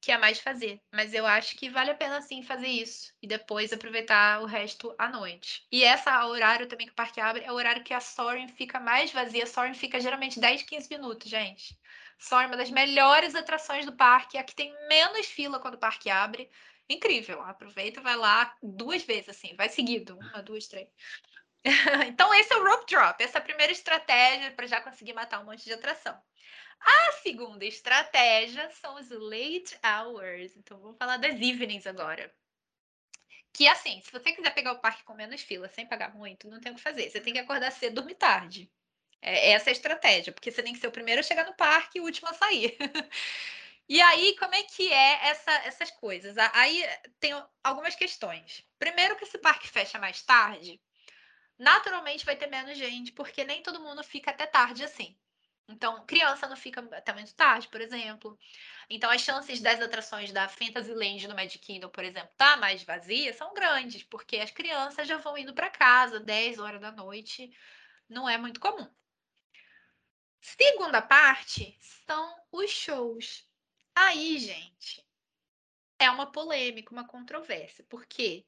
quer mais fazer. Mas eu acho que vale a pena sim fazer isso e depois aproveitar o resto à noite. E essa horário também que o parque abre é o horário que a Soaring fica mais vazia. A Soaring fica geralmente 10, 15 minutos, gente. Soaring é uma das melhores atrações do parque, a que tem menos fila quando o parque abre. Incrível. Aproveita, vai lá duas vezes assim, vai seguido, uma, duas, três. então esse é o rope drop, essa é a primeira estratégia para já conseguir matar um monte de atração. A segunda estratégia são os late hours. Então, vamos falar das evenings agora. Que assim, se você quiser pegar o parque com menos fila, sem pagar muito, não tem o que fazer. Você tem que acordar cedo e dormir tarde. É, essa é a estratégia, porque você tem que ser o primeiro a chegar no parque e o último a sair. e aí, como é que é essa, essas coisas? Aí tem algumas questões. Primeiro, que esse parque fecha mais tarde, naturalmente vai ter menos gente, porque nem todo mundo fica até tarde assim. Então, criança não fica até muito tarde, por exemplo. Então, as chances das atrações da Fantasyland no Magic Kingdom, por exemplo, tá mais vazia, são grandes, porque as crianças já vão indo para casa 10 horas da noite, não é muito comum. Segunda parte são os shows. Aí, gente, é uma polêmica, uma controvérsia, porque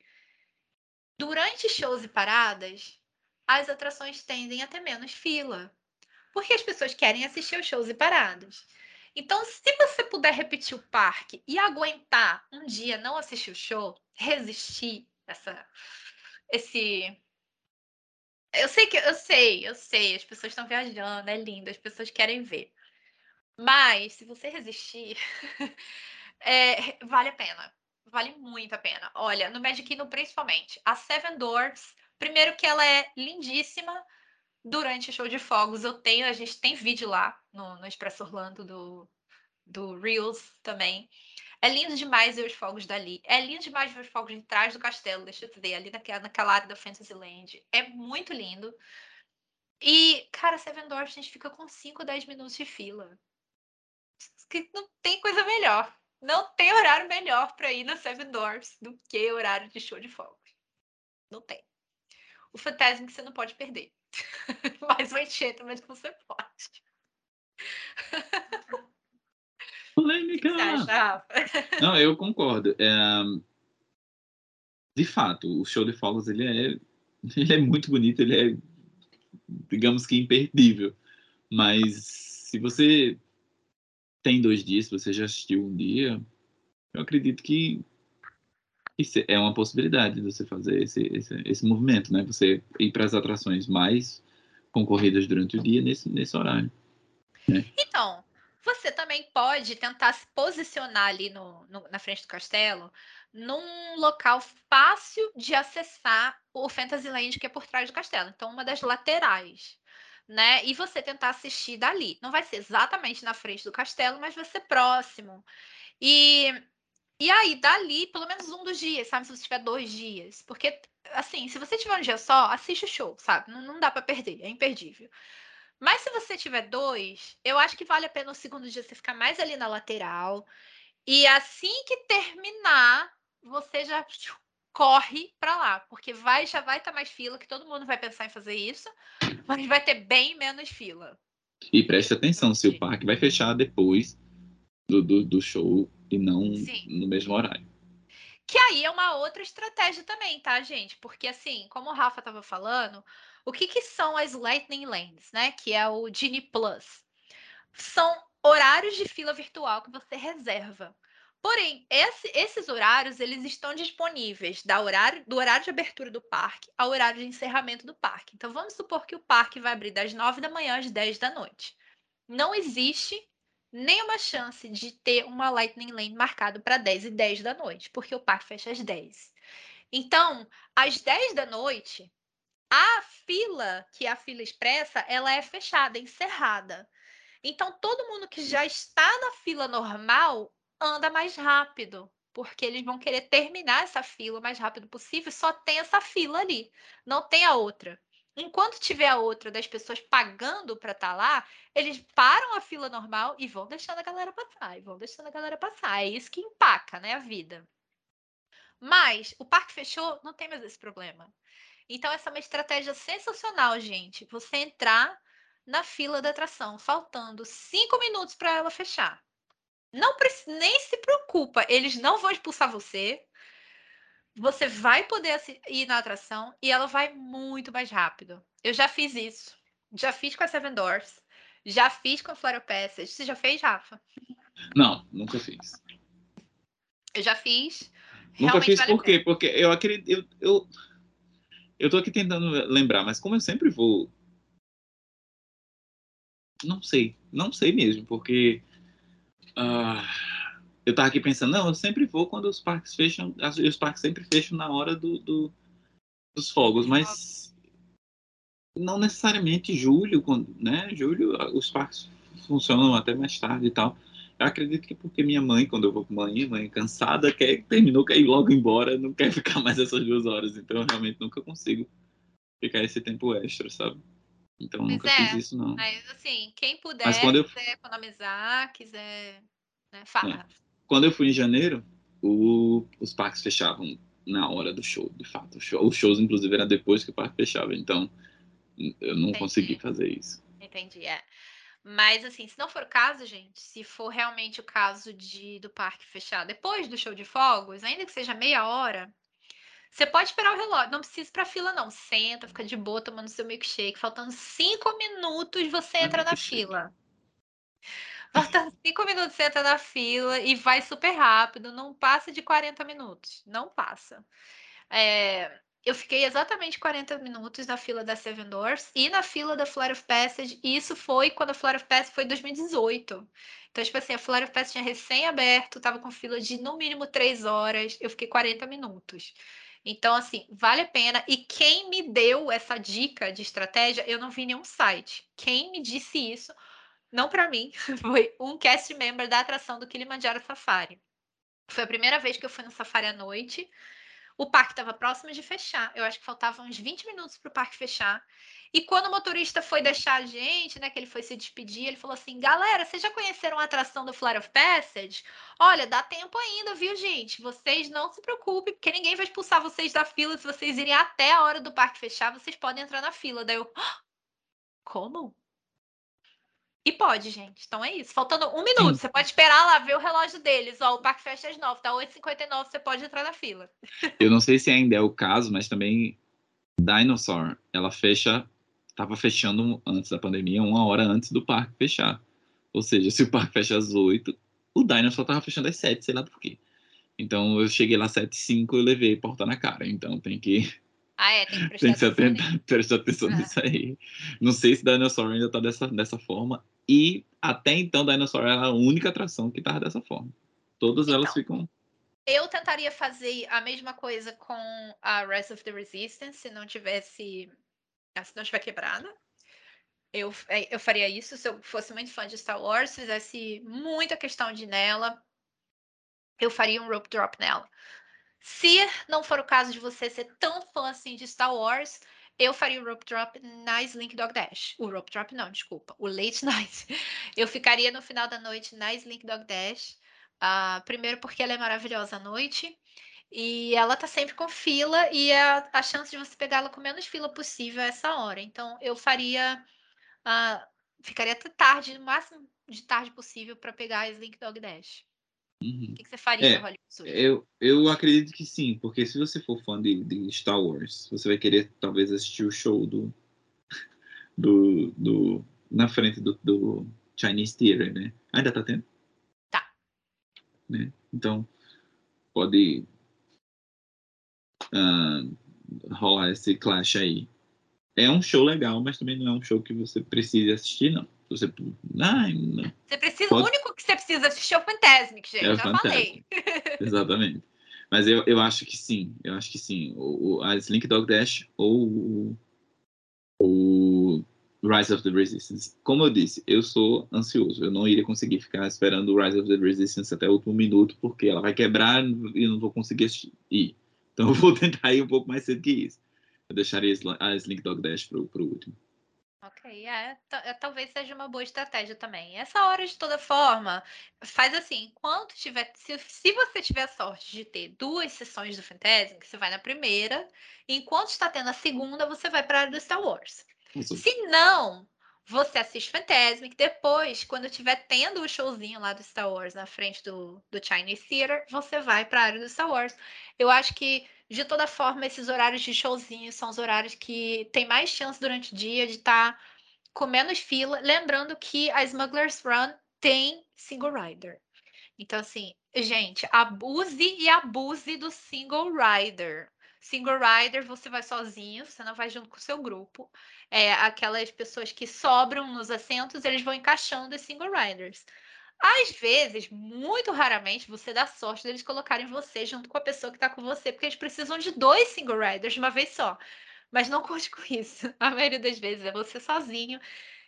durante shows e paradas, as atrações tendem a ter menos fila porque as pessoas querem assistir os shows e paradas. Então, se você puder repetir o parque e aguentar um dia não assistir o show, resistir essa esse eu sei que eu sei, eu sei, as pessoas estão viajando, é lindo, as pessoas querem ver. Mas se você resistir, é, vale a pena. Vale muito a pena. Olha, no Magic Kingdom principalmente, a Seven Dwarfs, primeiro que ela é lindíssima, durante o show de fogos. Eu tenho, a gente tem vídeo lá no, no Expresso Orlando do, do Reels também. É lindo demais ver os fogos dali. É lindo demais ver os fogos de trás do castelo, deixa eu te ver, ali naquela, naquela área da Fantasyland. É muito lindo. E, cara, Seven Dwarfs, a gente fica com 5, 10 minutos de fila. que não tem coisa melhor. Não tem horário melhor para ir na Seven Dwarfs do que horário de show de fogos. Não tem. O Fantasma que você não pode perder. Mas o Enchanted mas você pode. Polêmica! Não, eu concordo. É, de fato, o show de fogos ele é, ele é muito bonito, ele é, digamos que, imperdível. Mas se você tem dois dias, se você já assistiu um dia, eu acredito que isso é uma possibilidade de você fazer esse, esse, esse movimento, né? Você ir para as atrações mais concorridas durante o dia nesse, nesse horário. Né? Então, você também pode tentar se posicionar ali no, no, na frente do castelo num local fácil de acessar o Fantasyland que é por trás do castelo. Então, uma das laterais. Né? E você tentar assistir dali. Não vai ser exatamente na frente do castelo, mas vai ser próximo. E, e aí, dali, pelo menos um dos dias, sabe? Se você tiver dois dias. Porque, assim, se você tiver um dia só, assiste o show, sabe? Não, não dá para perder, é imperdível. Mas se você tiver dois, eu acho que vale a pena o segundo dia você ficar mais ali na lateral. E assim que terminar, você já corre para lá, porque vai já vai estar tá mais fila, que todo mundo vai pensar em fazer isso, mas vai ter bem menos fila. E preste atenção, se o parque vai fechar depois do, do, do show e não Sim. no mesmo horário. Que aí é uma outra estratégia também, tá, gente? Porque assim, como o Rafa estava falando, o que, que são as Lightning Lanes, né? Que é o Genie Plus. São horários de fila virtual que você reserva. Porém, esse, esses horários eles estão disponíveis da horário, do horário de abertura do parque ao horário de encerramento do parque. Então, vamos supor que o parque vai abrir das 9 da manhã às 10 da noite. Não existe nenhuma chance de ter uma Lightning Lane marcada para 10 e 10 da noite, porque o parque fecha às 10. Então, às 10 da noite, a fila, que é a fila expressa, ela é fechada, encerrada. Então, todo mundo que já está na fila normal anda mais rápido, porque eles vão querer terminar essa fila o mais rápido possível. Só tem essa fila ali, não tem a outra. Enquanto tiver a outra das pessoas pagando para estar tá lá, eles param a fila normal e vão deixando a galera passar, e vão deixando a galera passar. É isso que empaca, né, a vida. Mas o parque fechou, não tem mais esse problema. Então, essa é uma estratégia sensacional, gente. Você entrar na fila da atração, faltando cinco minutos para ela fechar. Não nem se preocupa, eles não vão expulsar você. Você vai poder ir na atração e ela vai muito mais rápido. Eu já fiz isso. Já fiz com a Seven Doors. Já fiz com a Flora Passage. Você já fez, Rafa? Não, nunca fiz. Eu já fiz. Nunca fiz vale por quê? Porque eu acredito. Eu, eu, eu tô aqui tentando lembrar, mas como eu sempre vou. Não sei, não sei mesmo, porque. Uh, eu tava aqui pensando, não, eu sempre vou quando os parques fecham, os parques sempre fecham na hora do, do dos fogos, mas não necessariamente julho, quando, né? Julho, os parques funcionam até mais tarde e tal. Eu acredito que porque minha mãe, quando eu vou com mãe, mãe cansada, quer, terminou, quer ir logo embora, não quer ficar mais essas duas horas. Então eu realmente nunca consigo ficar esse tempo extra, sabe? Então pois nunca é, fiz isso, não. Mas assim, quem puder, mas quando eu... quiser economizar, quiser. Né, farra. É. Quando eu fui em janeiro, o... os parques fechavam na hora do show, de fato. Show... Os shows, inclusive, era depois que o parque fechava. Então eu não Entendi. consegui fazer isso. Entendi, é. Mas, assim, se não for o caso, gente, se for realmente o caso de do parque fechar depois do show de fogos, ainda que seja meia hora, você pode esperar o relógio. Não precisa ir pra fila, não. Senta, fica de boa tomando seu milkshake. Faltando cinco minutos, você entra na fila. Faltando cinco minutos, você entra na fila e vai super rápido. Não passa de 40 minutos. Não passa. É, eu fiquei exatamente 40 minutos na fila da Seven Doors e na fila da Flight of Passage. E isso foi quando a Flight of Passage foi em 2018. Então, tipo assim, a Flight of Passage tinha recém-aberto, tava com fila de no mínimo 3 horas. Eu fiquei 40 minutos. Então, assim, vale a pena. E quem me deu essa dica de estratégia, eu não vi nenhum site. Quem me disse isso, não para mim, foi um cast member da atração do Kilimanjaro Safari. Foi a primeira vez que eu fui no Safari à noite. o parque estava próximo de fechar. Eu acho que faltavam uns 20 minutos para o parque fechar. E quando o motorista foi deixar a gente, né, que ele foi se despedir, ele falou assim: galera, vocês já conheceram a atração do Flight of Passage? Olha, dá tempo ainda, viu, gente? Vocês não se preocupem, porque ninguém vai expulsar vocês da fila. Se vocês irem até a hora do parque fechar, vocês podem entrar na fila. Daí eu. Ah, como? E pode, gente. Então é isso. Faltando um minuto. Sim. Você pode esperar lá, ver o relógio deles. Ó, o parque fecha às 9, tá 8h59, você pode entrar na fila. Eu não sei se ainda é o caso, mas também Dinosaur, ela fecha. Tava fechando antes da pandemia, uma hora antes do parque fechar. Ou seja, se o parque fecha às 8, o Dinosaur tava fechando às 7, sei lá por quê. Então eu cheguei lá às 7 h 05 e levei porta na cara. Então tem que ah, é, tem que prestar tem que atenção, atentar, prestar atenção ah. nisso aí. Não sei se Dinosaur ainda tá dessa, dessa forma. E até então, Dinosaur era a única atração que tava dessa forma. Todas então, elas ficam. Eu tentaria fazer a mesma coisa com a Rise of the Resistance, se não tivesse. Ah, se não tiver quebrada. Eu, é, eu faria isso se eu fosse muito fã de Star Wars, fizesse muita questão de nela. Eu faria um rope drop nela. Se não for o caso de você ser tão fã assim de Star Wars, eu faria o rope drop na Slink Dog Dash. O rope drop não, desculpa. O late night. Eu ficaria no final da noite na Slink Dog Dash. Uh, primeiro porque ela é maravilhosa à noite. E ela tá sempre com fila e a, a chance de você pegá-la com menos fila possível é essa hora. Então eu faria. Uh, ficaria até tarde, no máximo de tarde possível, para pegar a Slink Dog Dash. Uhum. O que, que, você faria é, Hollywood Eu, eu acredito que sim, porque se você for fã de, de, Star Wars, você vai querer talvez assistir o show do. do, do na frente do, do Chinese Theater, né? Ainda tá tendo? Tá. Né? Então, pode uh, rolar esse clash aí. É um show legal, mas também não é um show que você precise assistir, não. Você, ai, não. você precisa, Pode... o único que você precisa assistir é o Fantasmic, gente. É já falei. Exatamente. Mas eu, eu acho que sim, eu acho que sim. O, o, a Slink Dog Dash ou o, o Rise of the Resistance. Como eu disse, eu sou ansioso. Eu não iria conseguir ficar esperando o Rise of the Resistance até o último minuto, porque ela vai quebrar e não vou conseguir ir. Então eu vou tentar ir um pouco mais cedo que isso. Eu deixaria a Slink Dog Dash para o último. Ok, é, é, talvez seja uma boa estratégia também. Essa hora, de toda forma, faz assim, enquanto tiver, se, se você tiver sorte de ter duas sessões do Fantasmic, você vai na primeira, e enquanto está tendo a segunda, você vai para a área do Star Wars. Isso. Se não, você assiste Fantasmic, depois, quando estiver tendo o showzinho lá do Star Wars na frente do, do Chinese Theater, você vai para a área do Star Wars. Eu acho que de toda forma, esses horários de showzinho são os horários que tem mais chance durante o dia de estar tá com menos fila. Lembrando que a Smuggler's Run tem single rider. Então, assim, gente, abuse e abuse do single rider. Single rider, você vai sozinho, você não vai junto com o seu grupo. É, aquelas pessoas que sobram nos assentos, eles vão encaixando os single riders. Às vezes, muito raramente, você dá sorte deles colocarem você junto com a pessoa que está com você, porque eles precisam de dois single riders de uma vez só. Mas não conte com isso. A maioria das vezes é você sozinho.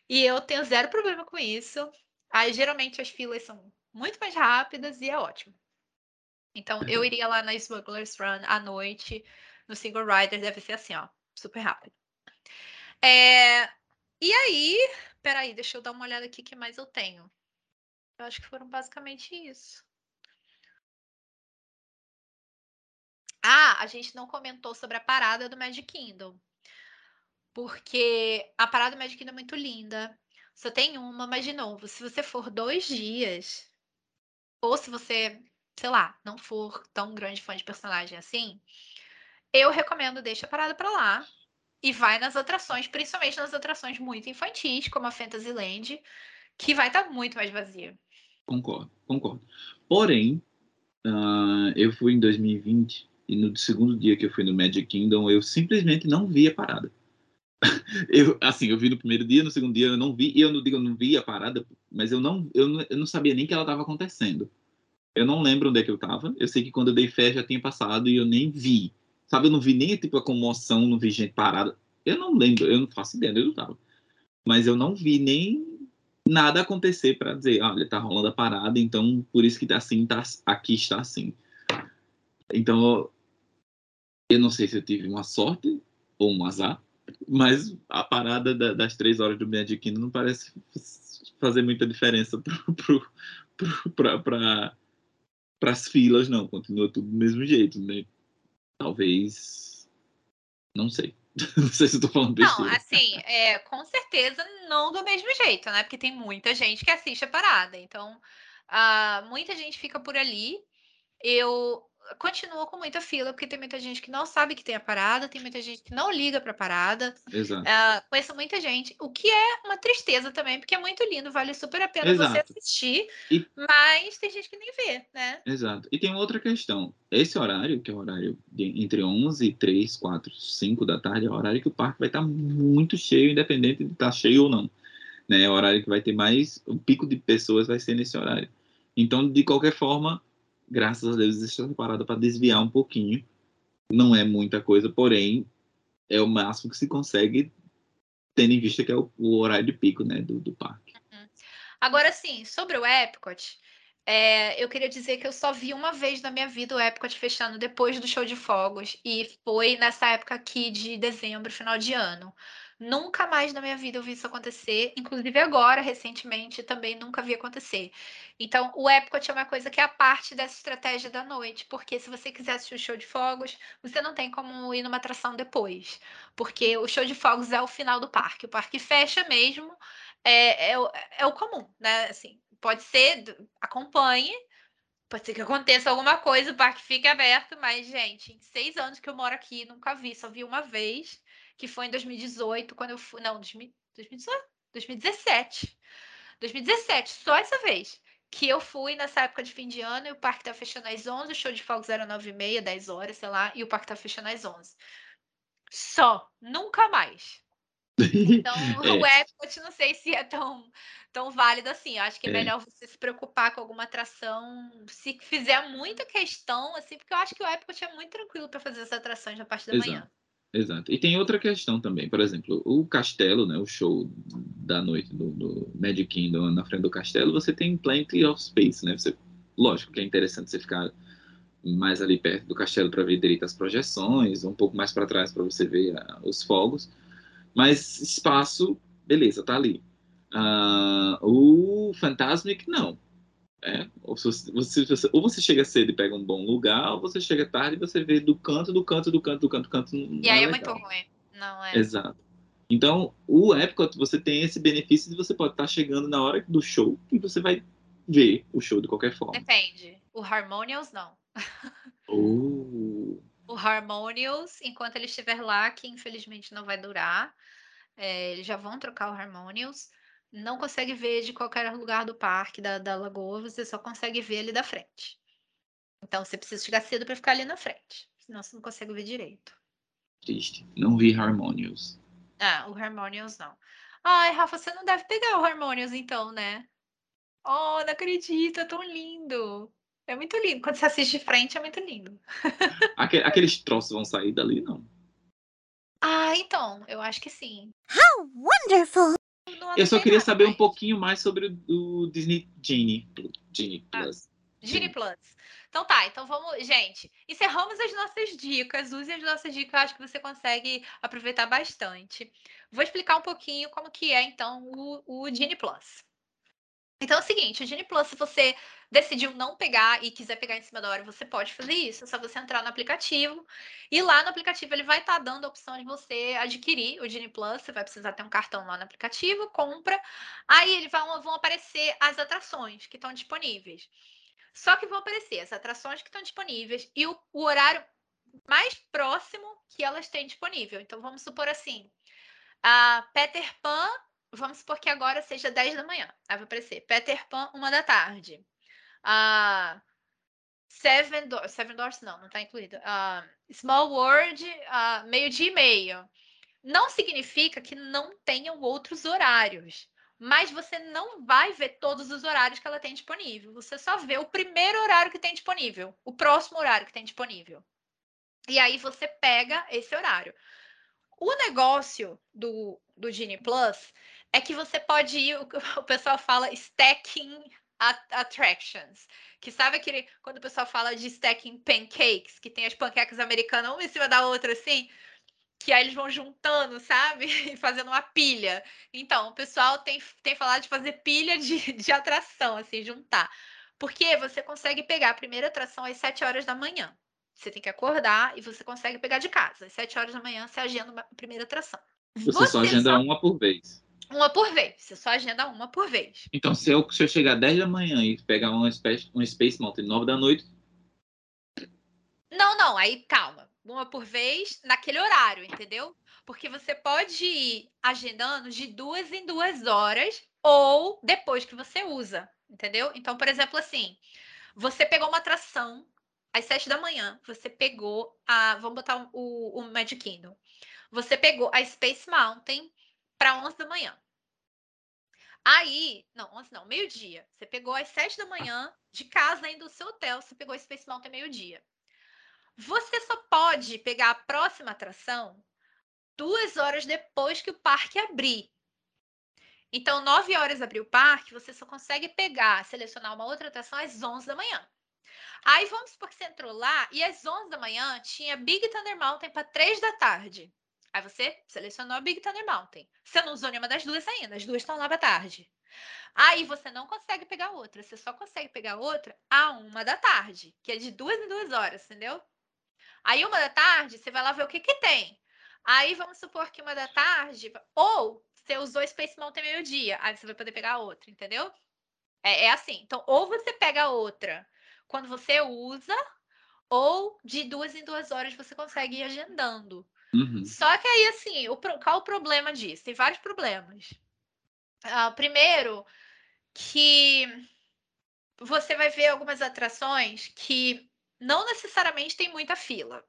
E eu tenho zero problema com isso. Aí, geralmente, as filas são muito mais rápidas e é ótimo. Então, eu iria lá na Smuggler's Run à noite. No single rider deve ser assim, ó, super rápido. É... E aí, peraí, deixa eu dar uma olhada aqui o que mais eu tenho. Eu acho que foram basicamente isso. Ah, a gente não comentou sobre a parada do Magic Kingdom. Porque a parada do Magic Kingdom é muito linda. Só tem uma, mas de novo, se você for dois dias, ou se você, sei lá, não for tão grande fã de personagem assim, eu recomendo deixa a parada pra lá e vai nas atrações, principalmente nas atrações muito infantis, como a Fantasyland, que vai estar tá muito mais vazia. Concordo, concordo. Porém, uh, eu fui em 2020 e no segundo dia que eu fui no Magic Kingdom, eu simplesmente não vi a parada. eu, assim, eu vi no primeiro dia, no segundo dia eu não vi, e eu não digo eu não vi a parada, mas eu não, eu não, eu não sabia nem que ela estava acontecendo. Eu não lembro onde é que eu estava. Eu sei que quando eu dei fé já tinha passado e eu nem vi. Sabe, eu não vi nem tipo a comoção, não vi gente parada. Eu não lembro, eu não faço ideia onde eu estava. Mas eu não vi nem nada acontecer para dizer, olha, tá rolando a parada, então por isso que tá assim, tá, aqui está assim. Então, Eu não sei se eu tive uma sorte ou um azar, mas a parada da, das três horas do Kingdom não parece fazer muita diferença para as filas, não. Continua tudo do mesmo jeito, né? Talvez. Não sei. Não sei se eu tô falando besteira. Não, assim, é, com certeza não do mesmo jeito, né? Porque tem muita gente que assiste a parada. Então, uh, muita gente fica por ali. Eu continua com muita fila, porque tem muita gente que não sabe que tem a parada, tem muita gente que não liga para a parada. Exato. Uh, conheço muita gente, o que é uma tristeza também, porque é muito lindo, vale super a pena Exato. você assistir, e... mas tem gente que nem vê, né? Exato. E tem outra questão. Esse horário, que é o horário de, entre 11 e 3, 4, 5 da tarde, é o horário que o parque vai estar muito cheio, independente de estar tá cheio ou não. Né? É o horário que vai ter mais, o pico de pessoas vai ser nesse horário. Então, de qualquer forma, graças a Deus, existe essa parada para desviar um pouquinho. Não é muita coisa, porém, é o máximo que se consegue, tendo em vista que é o, o horário de pico né, do, do parque. Uhum. Agora, sim, sobre o Epcot, é, eu queria dizer que eu só vi uma vez na minha vida o Epcot fechando depois do show de fogos, e foi nessa época aqui de dezembro, final de ano. Nunca mais na minha vida eu vi isso acontecer, inclusive agora, recentemente, também nunca vi acontecer. Então, o Epcot é uma coisa que é a parte dessa estratégia da noite, porque se você quiser assistir o show de fogos, você não tem como ir numa atração depois, porque o show de fogos é o final do parque. O parque fecha mesmo, é, é, é o comum, né? Assim, pode ser, acompanhe, Pode ser que aconteça alguma coisa, o parque fique aberto, mas, gente, em seis anos que eu moro aqui, nunca vi, só vi uma vez que foi em 2018, quando eu fui. Não, 2018? 2017. 2017, só essa vez. Que eu fui nessa época de fim de ano e o parque tá fechando às 11, o show de fogos era 9 e meia, 10 horas, sei lá, e o parque tá fechando às 11. Só, nunca mais. Então, é. o Epcot não sei se é tão, tão válido assim. Eu acho que é, é, melhor você se preocupar com alguma atração, se fizer muita questão, assim, porque eu acho que o Epcot é muito tranquilo para fazer as atrações na parte da Exato. manhã. Exato. E tem outra questão também, por exemplo, o castelo, né, o show da noite do, do Magic Kingdom na frente do castelo, você tem plenty of space, né? Você, lógico que é interessante você ficar mais ali perto do castelo para ver direito as projeções, um pouco mais para trás para você ver uh, os fogos, mas espaço, beleza, tá ali. Uh, o Fantasmic, não. É, ou, você, você, ou você chega cedo e pega um bom lugar, ou você chega tarde e você vê do canto, do canto, do canto, do canto, do canto. E aí é, é muito ruim. Não é. Exato. Então, o Epcot, você tem esse benefício de você pode estar chegando na hora do show e você vai ver o show de qualquer forma. Depende. O Harmonious, não. Uh. O Harmonious, enquanto ele estiver lá, que infelizmente não vai durar, é, eles já vão trocar o Harmonious não consegue ver de qualquer lugar do parque, da, da lagoa, você só consegue ver ali da frente. Então você precisa chegar cedo para ficar ali na frente, senão você não consegue ver direito. Triste. Não vi Harmonious. Ah, o Harmonious não. Ai, Rafa, você não deve pegar o Harmonious então, né? Oh, não acredito, é tão lindo. É muito lindo. Quando você assiste de frente, é muito lindo. Aqueles troços vão sair dali, não? Ah, então, eu acho que sim. How wonderful! Eu só queria saber um pouquinho mais sobre o Disney Genie, Genie ah, Plus. Ah, Genie Plus. Então tá, então vamos, gente, encerramos as nossas dicas, use as nossas dicas, acho que você consegue aproveitar bastante. Vou explicar um pouquinho como que é então o, o Genie Plus. Então é o seguinte, o Genie Plus, se você decidiu não pegar e quiser pegar em cima da hora, você pode fazer isso. É só você entrar no aplicativo. E lá no aplicativo ele vai estar tá dando a opção de você adquirir o Genie Plus. Você vai precisar ter um cartão lá no aplicativo, compra. Aí ele vai, vão aparecer as atrações que estão disponíveis. Só que vão aparecer as atrações que estão disponíveis e o, o horário mais próximo que elas têm disponível. Então vamos supor assim, a Peter Pan vamos supor que agora seja 10 da manhã. Aí vai aparecer Peter Pan, uma da tarde. Uh, Seven, Seven Doors, não, não está incluído. Uh, Small World, uh, meio-dia e meio. Não significa que não tenham outros horários. Mas você não vai ver todos os horários que ela tem disponível. Você só vê o primeiro horário que tem disponível, o próximo horário que tem disponível. E aí você pega esse horário. O negócio do, do Genie Plus é que você pode ir, o, o pessoal fala stacking attractions. Que sabe aquele. Quando o pessoal fala de stacking pancakes, que tem as panquecas americanas uma em cima da outra, assim, que aí eles vão juntando, sabe? E fazendo uma pilha. Então, o pessoal tem, tem falado de fazer pilha de, de atração, assim, juntar. Porque você consegue pegar a primeira atração às 7 horas da manhã. Você tem que acordar e você consegue pegar de casa. Às 7 horas da manhã você agenda a primeira atração. Você, você só agenda só... uma por vez. Uma por vez. Você só agenda uma por vez. Então, se eu, se eu chegar 10 da manhã e pegar uma Space, um Space Mountain 9 da noite. Não, não. Aí, calma. Uma por vez naquele horário, entendeu? Porque você pode ir agendando de duas em duas horas ou depois que você usa, entendeu? Então, por exemplo, assim, você pegou uma atração às sete da manhã, você pegou a. Vamos botar o, o Magic Kingdom. Você pegou a Space Mountain para 11 da manhã. Aí, não, 11 não, meio-dia. Você pegou às 7 da manhã, de casa indo do seu hotel, você pegou Space Mountain meio-dia. Você só pode pegar a próxima atração duas horas depois que o parque abrir. Então, 9 horas abrir o parque, você só consegue pegar, selecionar uma outra atração às 11 da manhã. Aí vamos supor que você entrou lá e às 11 da manhã tinha Big Thunder Mountain para 3 da tarde. Aí você selecionou a Big Thunder Mountain. Você não usou nenhuma das duas ainda, as duas estão lá para tarde. Aí você não consegue pegar outra, você só consegue pegar outra a uma da tarde, que é de duas em duas horas, entendeu? Aí uma da tarde, você vai lá ver o que que tem. Aí vamos supor que uma da tarde, ou você usou Space Mountain meio-dia, aí você vai poder pegar outra, entendeu? É, é assim. Então, ou você pega outra quando você usa, ou de duas em duas horas você consegue ir agendando. Uhum. Só que aí, assim, o, qual o problema disso? Tem vários problemas. Uh, primeiro, que você vai ver algumas atrações que não necessariamente tem muita fila.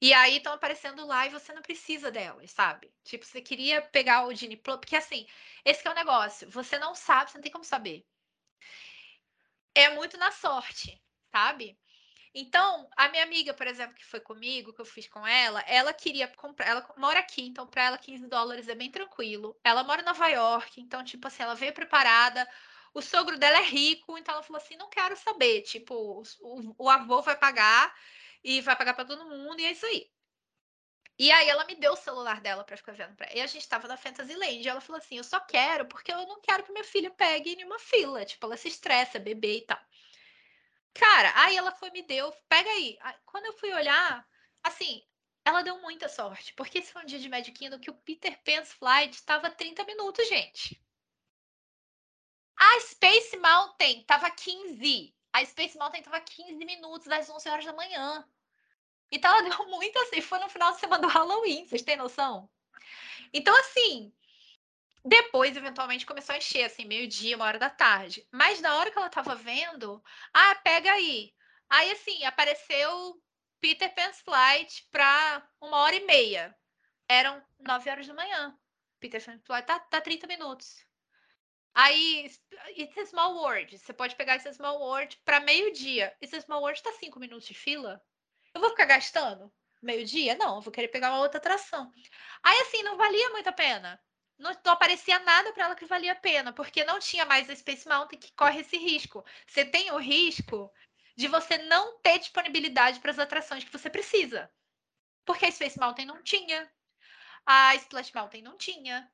E aí estão aparecendo lá e você não precisa delas, sabe? Tipo, você queria pegar o Genie Plus, porque assim, esse é o negócio, você não sabe, você não tem como saber. É muito na sorte, sabe? Então, a minha amiga, por exemplo, que foi comigo, que eu fiz com ela, ela queria comprar. Ela mora aqui, então para ela 15 dólares é bem tranquilo. Ela mora em Nova York, então, tipo assim, ela veio preparada. O sogro dela é rico, então ela falou assim: não quero saber. Tipo, o, o avô vai pagar e vai pagar para todo mundo, e é isso aí. E aí ela me deu o celular dela para ficar vendo pra... E a gente tava na Fantasyland. E ela falou assim: eu só quero, porque eu não quero que minha filha pegue em uma fila. Tipo, ela se estressa, bebê e tal. Cara, aí ela foi me deu, pega aí. Quando eu fui olhar, assim, ela deu muita sorte, porque esse foi um dia de Magic Kingdom que o Peter Pan's Flight estava 30 minutos, gente. A Space Mountain estava 15. A Space Mountain estava 15 minutos das 11 horas da manhã. Então ela deu muito assim, foi no final de semana do Halloween, vocês têm noção? Então, assim, depois, eventualmente, começou a encher, assim, meio-dia, uma hora da tarde. Mas na hora que ela tava vendo, ah, pega aí. Aí, assim, apareceu Peter Pan's Flight para uma hora e meia. Eram nove horas da manhã. Peter Pan's Flight tá, tá 30 minutos. Aí, It's a Small World. Você pode pegar esse Small World para meio-dia. Esse Small World tá cinco minutos de fila. Eu vou ficar gastando meio-dia? Não, eu vou querer pegar uma outra atração. Aí, assim, não valia muito a pena não, não aparecia nada para ela que valia a pena, porque não tinha mais a Space Mountain que corre esse risco. Você tem o risco de você não ter disponibilidade para as atrações que você precisa. Porque a Space Mountain não tinha. A Splash Mountain não tinha.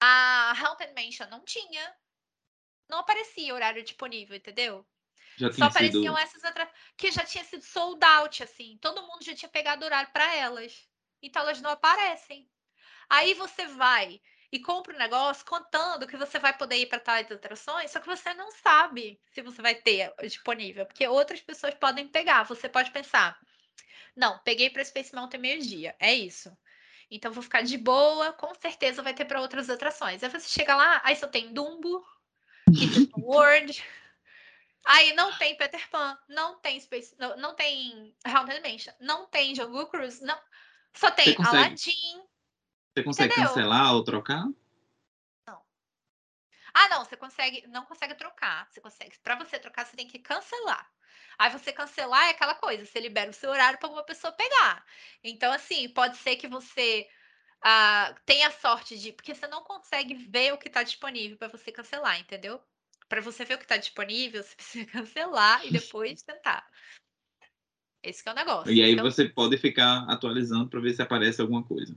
A Haunted Mansion não tinha. Não aparecia horário disponível, entendeu? Só apareciam sido... essas atrações que já tinha sido sold out, assim. Todo mundo já tinha pegado horário para elas. Então elas não aparecem. Aí você vai e compra um negócio contando que você vai poder ir para tais atrações, só que você não sabe se você vai ter disponível, porque outras pessoas podem pegar. Você pode pensar: não, peguei para Space Mountain meio-dia, é isso. Então vou ficar de boa, com certeza vai ter para outras atrações. Aí você chega lá, aí só tem Dumbo, World. Aí não tem Peter Pan, não tem Space, não, não tem Haunted Mansion, não tem Jungle Cruise, não. Só tem Aladdin, você consegue Entendeu? cancelar ou trocar? Não. Ah, não, você consegue, não consegue trocar. Você consegue. Para você trocar, você tem que cancelar. Aí você cancelar é aquela coisa, você libera o seu horário para uma pessoa pegar. Então, assim, pode ser que você uh, tenha sorte de. Porque você não consegue ver o que está disponível para você cancelar, entendeu? Para você ver o que está disponível, você precisa cancelar e depois tentar. Esse que é o negócio. E aí Então, você pode ficar atualizando para ver se aparece alguma coisa.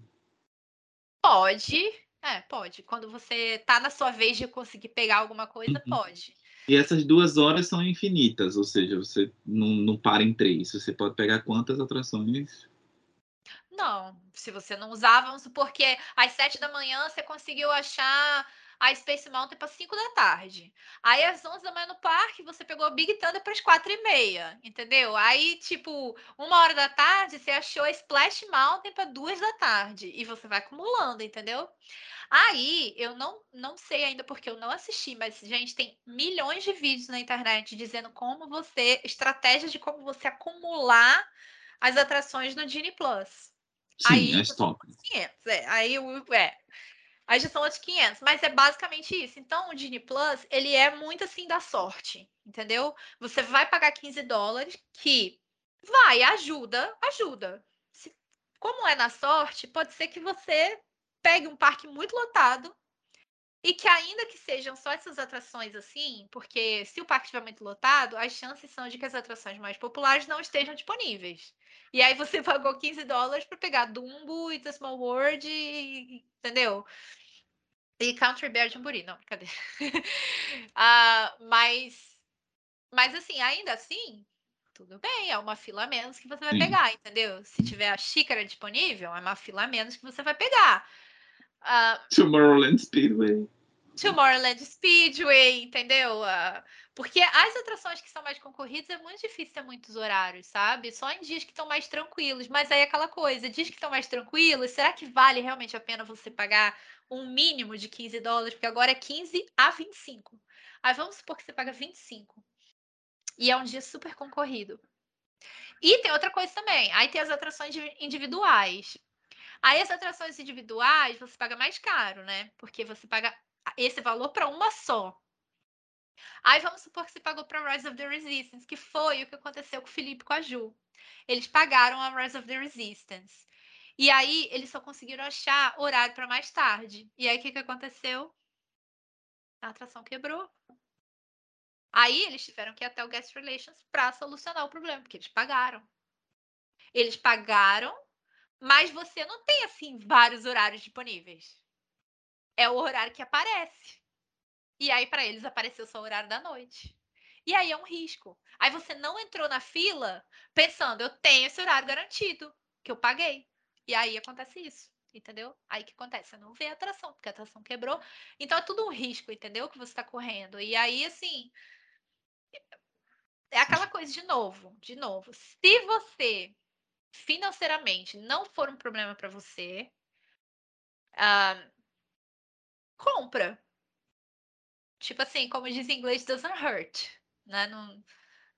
Pode. É, pode. Quando você tá na sua vez de conseguir pegar alguma coisa, Uhum. pode. E essas duas horas são infinitas, ou seja, você não, não para em três. Você pode pegar quantas atrações. Não, se você não usar, vamos supor que às sete da manhã você conseguiu achar a Space Mountain para 5 da tarde. Aí às 11 da manhã no parque você pegou a Big Thunder para as 4 e meia, entendeu? Aí, tipo, uma hora da tarde você achou a Splash Mountain para 2 da tarde. E você vai acumulando, entendeu? Aí, eu não, não sei ainda porque eu não assisti, mas, gente, tem milhões de vídeos na internet dizendo como você, estratégias de como você acumular as atrações no Genie Plus. Sim, Aí você top. 500, é. Aí, o- é. Aí já são outros 500, mas é basicamente isso. Então, o Genie Plus, ele é muito assim da sorte, entendeu? Você vai pagar 15 dólares, que vai, ajuda, ajuda. Se- como é na sorte, pode ser que você pegue um parque muito lotado e que ainda que sejam só essas atrações assim, porque se o parque estiver muito lotado, as chances são de que as atrações mais populares não estejam disponíveis. E aí você pagou 15 dólares para pegar Dumbo, It's a Small World, e, entendeu? E Country Bear Jamboree, não, cadê? ah, mas, mas assim, ainda assim, tudo bem, é uma fila a menos que você vai Sim. pegar, entendeu? Se tiver a xícara disponível, é uma fila a menos que você vai pegar. Ah, Tomorrowland Speedway. Tomorrowland Speedway, entendeu? Ah, porque as atrações que são mais concorridas é muito difícil ter muitos horários, sabe? Só em dias que estão mais tranquilos. Mas aí é aquela coisa, dias que estão mais tranquilos, será que vale realmente a pena você pagar um mínimo de 15 dólares? Porque agora é 15 a 25. Aí vamos supor que você paga 25. E é um dia super concorrido. E tem outra coisa também. Aí tem as atrações individuais. Aí as atrações individuais você paga mais caro, né? Porque você paga esse valor para uma só. Aí vamos supor que você pagou para Rise of the Resistance, que foi o que aconteceu com o Felipe e com a Ju. Eles pagaram a Rise of the Resistance. E aí eles só conseguiram achar horário para mais tarde. E aí o que, que aconteceu? A atração quebrou. Aí eles tiveram que ir até o Guest Relations para solucionar o problema, porque eles pagaram. Eles pagaram, mas você não tem assim vários horários disponíveis. É o horário que aparece. E aí, para eles, apareceu só o horário da noite. E aí é um risco. Aí você não entrou na fila pensando, eu tenho esse horário garantido, que eu paguei. E aí acontece isso, entendeu? Aí que acontece? Você não vê a atração, porque a atração quebrou. Então é tudo um risco, entendeu? Que você está correndo. E aí, assim. É aquela coisa de novo, de novo. Se você financeiramente não for um problema para você, ah, compra. Tipo assim, como diz em inglês, doesn't hurt. Né? Não,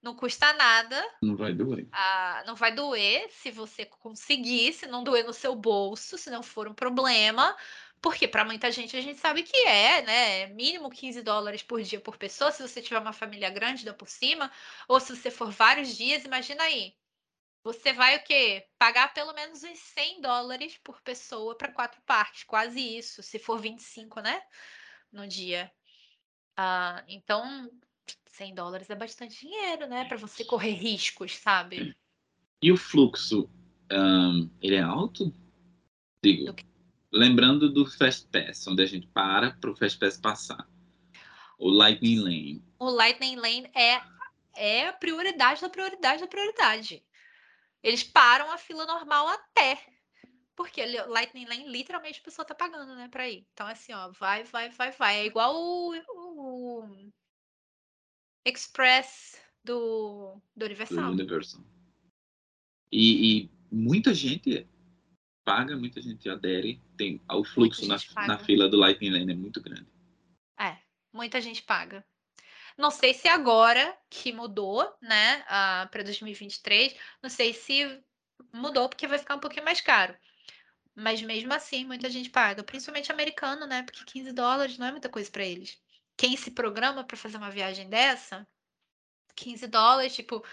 não custa nada, Não vai doer. ah, não vai doer se você conseguir, se não doer no seu bolso, se não for um problema. Porque para muita gente a gente sabe que é, né? Mínimo 15 dólares por dia por pessoa. Se você tiver uma família grande, dá por cima. Ou se você for vários dias, imagina aí. Você vai o quê? Pagar pelo menos uns 100 dólares por pessoa para quatro parques. Quase isso, se for 25, né? No dia. Ah, então, 100 dólares é bastante dinheiro, né? Para você correr riscos, sabe? E o fluxo, ahn, ele é alto? Digo, Do lembrando do Fast Pass, onde a gente para para o Fast Pass passar. O Lightning Lane. O Lightning Lane é, é a prioridade da prioridade da prioridade. Eles param a fila normal até. Porque Lightning Lane, literalmente, a pessoa tá pagando, né, pra ir. Então, assim, ó, vai, vai, vai, vai. É igual o, o Express do, do do Universal. Universal. E, e muita gente paga, muita gente adere. Tem, o fluxo na, na fila do Lightning Lane é muito grande. É, muita gente paga. Não sei se agora que mudou, né, para 2023, não sei se mudou porque vai ficar um pouquinho mais caro. Mas mesmo assim, muita gente paga, principalmente americano, né? Porque 15 dólares não é muita coisa para eles. Quem se programa para fazer uma viagem dessa, 15 dólares, tipo,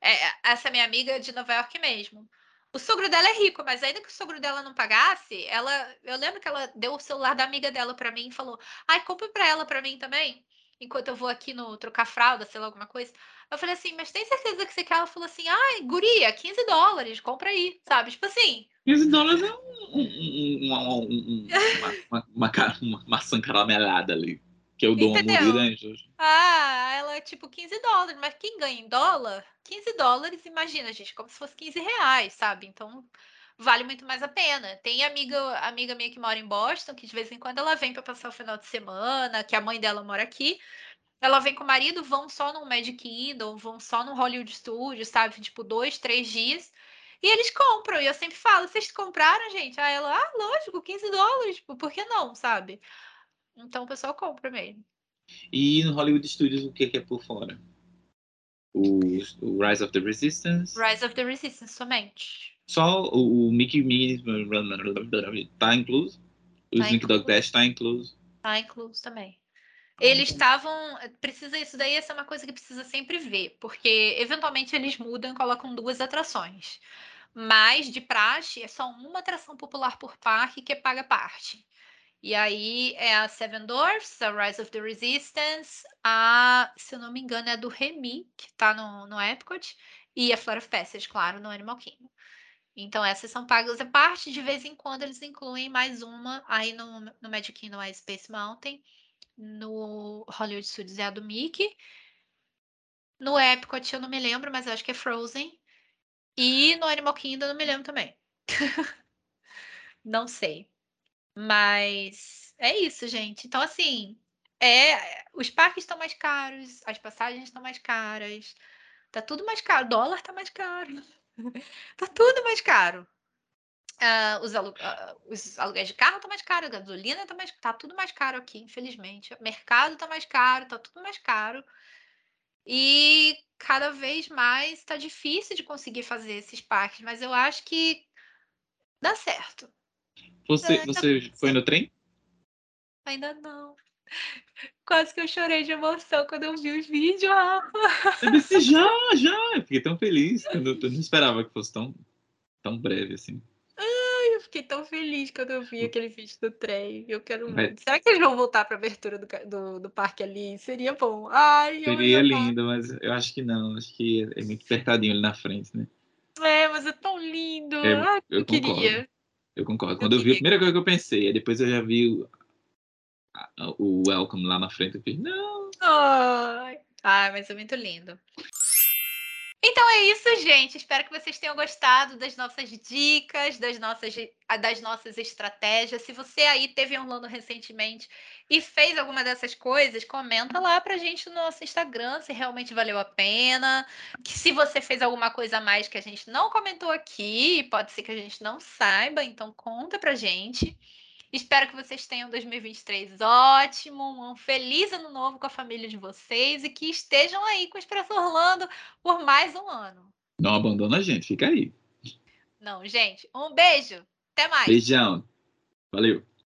é, essa minha amiga de Nova York mesmo. O sogro dela é rico, mas ainda que o sogro dela não pagasse, ela, eu lembro que ela deu o celular da amiga dela para mim e falou: "Ai, compra para ela para mim também". Enquanto eu vou aqui no trocar fralda, sei lá, alguma coisa. Eu falei assim, mas tem certeza que você quer? Ela falou assim, ai, guria, 15 dólares, compra aí, sabe? Tipo assim. 15 dólares é um, um, um, um uma, uma, uma, maçã caramelada ali. Que eu dou Entendeu? uma né, Ah, ela é tipo 15 dólares, mas quem ganha em dólar, 15 dólares, imagina, gente, como se fosse 15 reais, sabe? Então, vale muito mais a pena. Tem amiga, amiga minha que mora em Boston, que de vez em quando ela vem para passar o final de semana, que a mãe dela mora aqui. Ela vem com o marido, vão só no Magic Kingdom, vão só no Hollywood Studios, sabe? Tipo, dois, três dias. E eles compram. E eu sempre falo, vocês compraram, gente? Aí ela, ah, lógico, 15 dólares. Tipo, por que não, sabe? Então o pessoal compra mesmo. E no Hollywood Studios, o que é por fora? O, o Rise of the Resistance? Rise of the Resistance, somente. Só o, o Mickey Minnie tá incluso? O tá Sneak Dog Dash tá incluso? Tá incluso também. Eles estavam. Precisa isso daí, essa é uma coisa que precisa sempre ver, porque eventualmente eles mudam e colocam duas atrações. Mas de praxe é só uma atração popular por parque que é paga parte. E aí é a Seven Dwarfs, a Rise of the Resistance, a, se eu não me engano, é a do Remy, que tá no, no Epcot, e a Flora of Passage, claro, no Animal Kingdom. Então, essas são pagas à parte. De vez em quando, eles incluem mais uma. Aí no, no Magic Kingdom é Space Mountain. No Hollywood Studios é a do Mickey. No Epcot eu não me lembro, mas eu acho que é Frozen. E no Animal Kingdom eu não me lembro também. não sei. Mas é isso, gente. Então, assim, é, os parques estão mais caros, as passagens estão mais caras, tá tudo mais caro, o dólar tá mais caro, tá tudo mais caro. Uh, os, alu uh, os, aluguéis de carro estão mais caros, a gasolina tá, mais, tá tudo mais caro aqui, infelizmente. O mercado tá mais caro, tá tudo mais caro. E cada vez mais tá difícil de conseguir fazer esses parques, mas eu acho que dá certo. Você, você foi no trem? Ainda não. Quase que eu chorei de emoção quando eu vi os vídeos, Rafa. Eu disse, já, já. Eu fiquei tão feliz. Eu não esperava que fosse tão, tão breve assim. Ai, eu fiquei tão feliz quando eu vi aquele vídeo do trem. Eu quero muito. Será que eles vão voltar para a abertura do, do, do, parque ali? Seria bom. Ai, Seria lindo, mas eu acho que não. Acho que é muito apertadinho ali na frente, né? É, mas é tão lindo. É, Ai, eu, eu queria. Eu concordo. Quando eu, eu vi, a primeira coisa que eu pensei, depois eu já vi o, Welcome lá na frente, fiz, não. Ai, mas é muito lindo. Então é isso, gente. Espero que vocês tenham gostado das nossas dicas, das nossas, das nossas estratégias. Se você aí teve Orlando recentemente e fez alguma dessas coisas, comenta lá pra gente no nosso Instagram se realmente valeu a pena. Que se você fez alguma coisa a mais que a gente não comentou aqui, pode ser que a gente não saiba, então conta pra gente. Espero que vocês tenham 2023 ótimo, um feliz ano novo com a família de vocês e que estejam aí com o Expresso Orlando por mais um ano. Não abandona a gente, fica aí. Não, gente, um beijo. Até mais. Beijão. Valeu.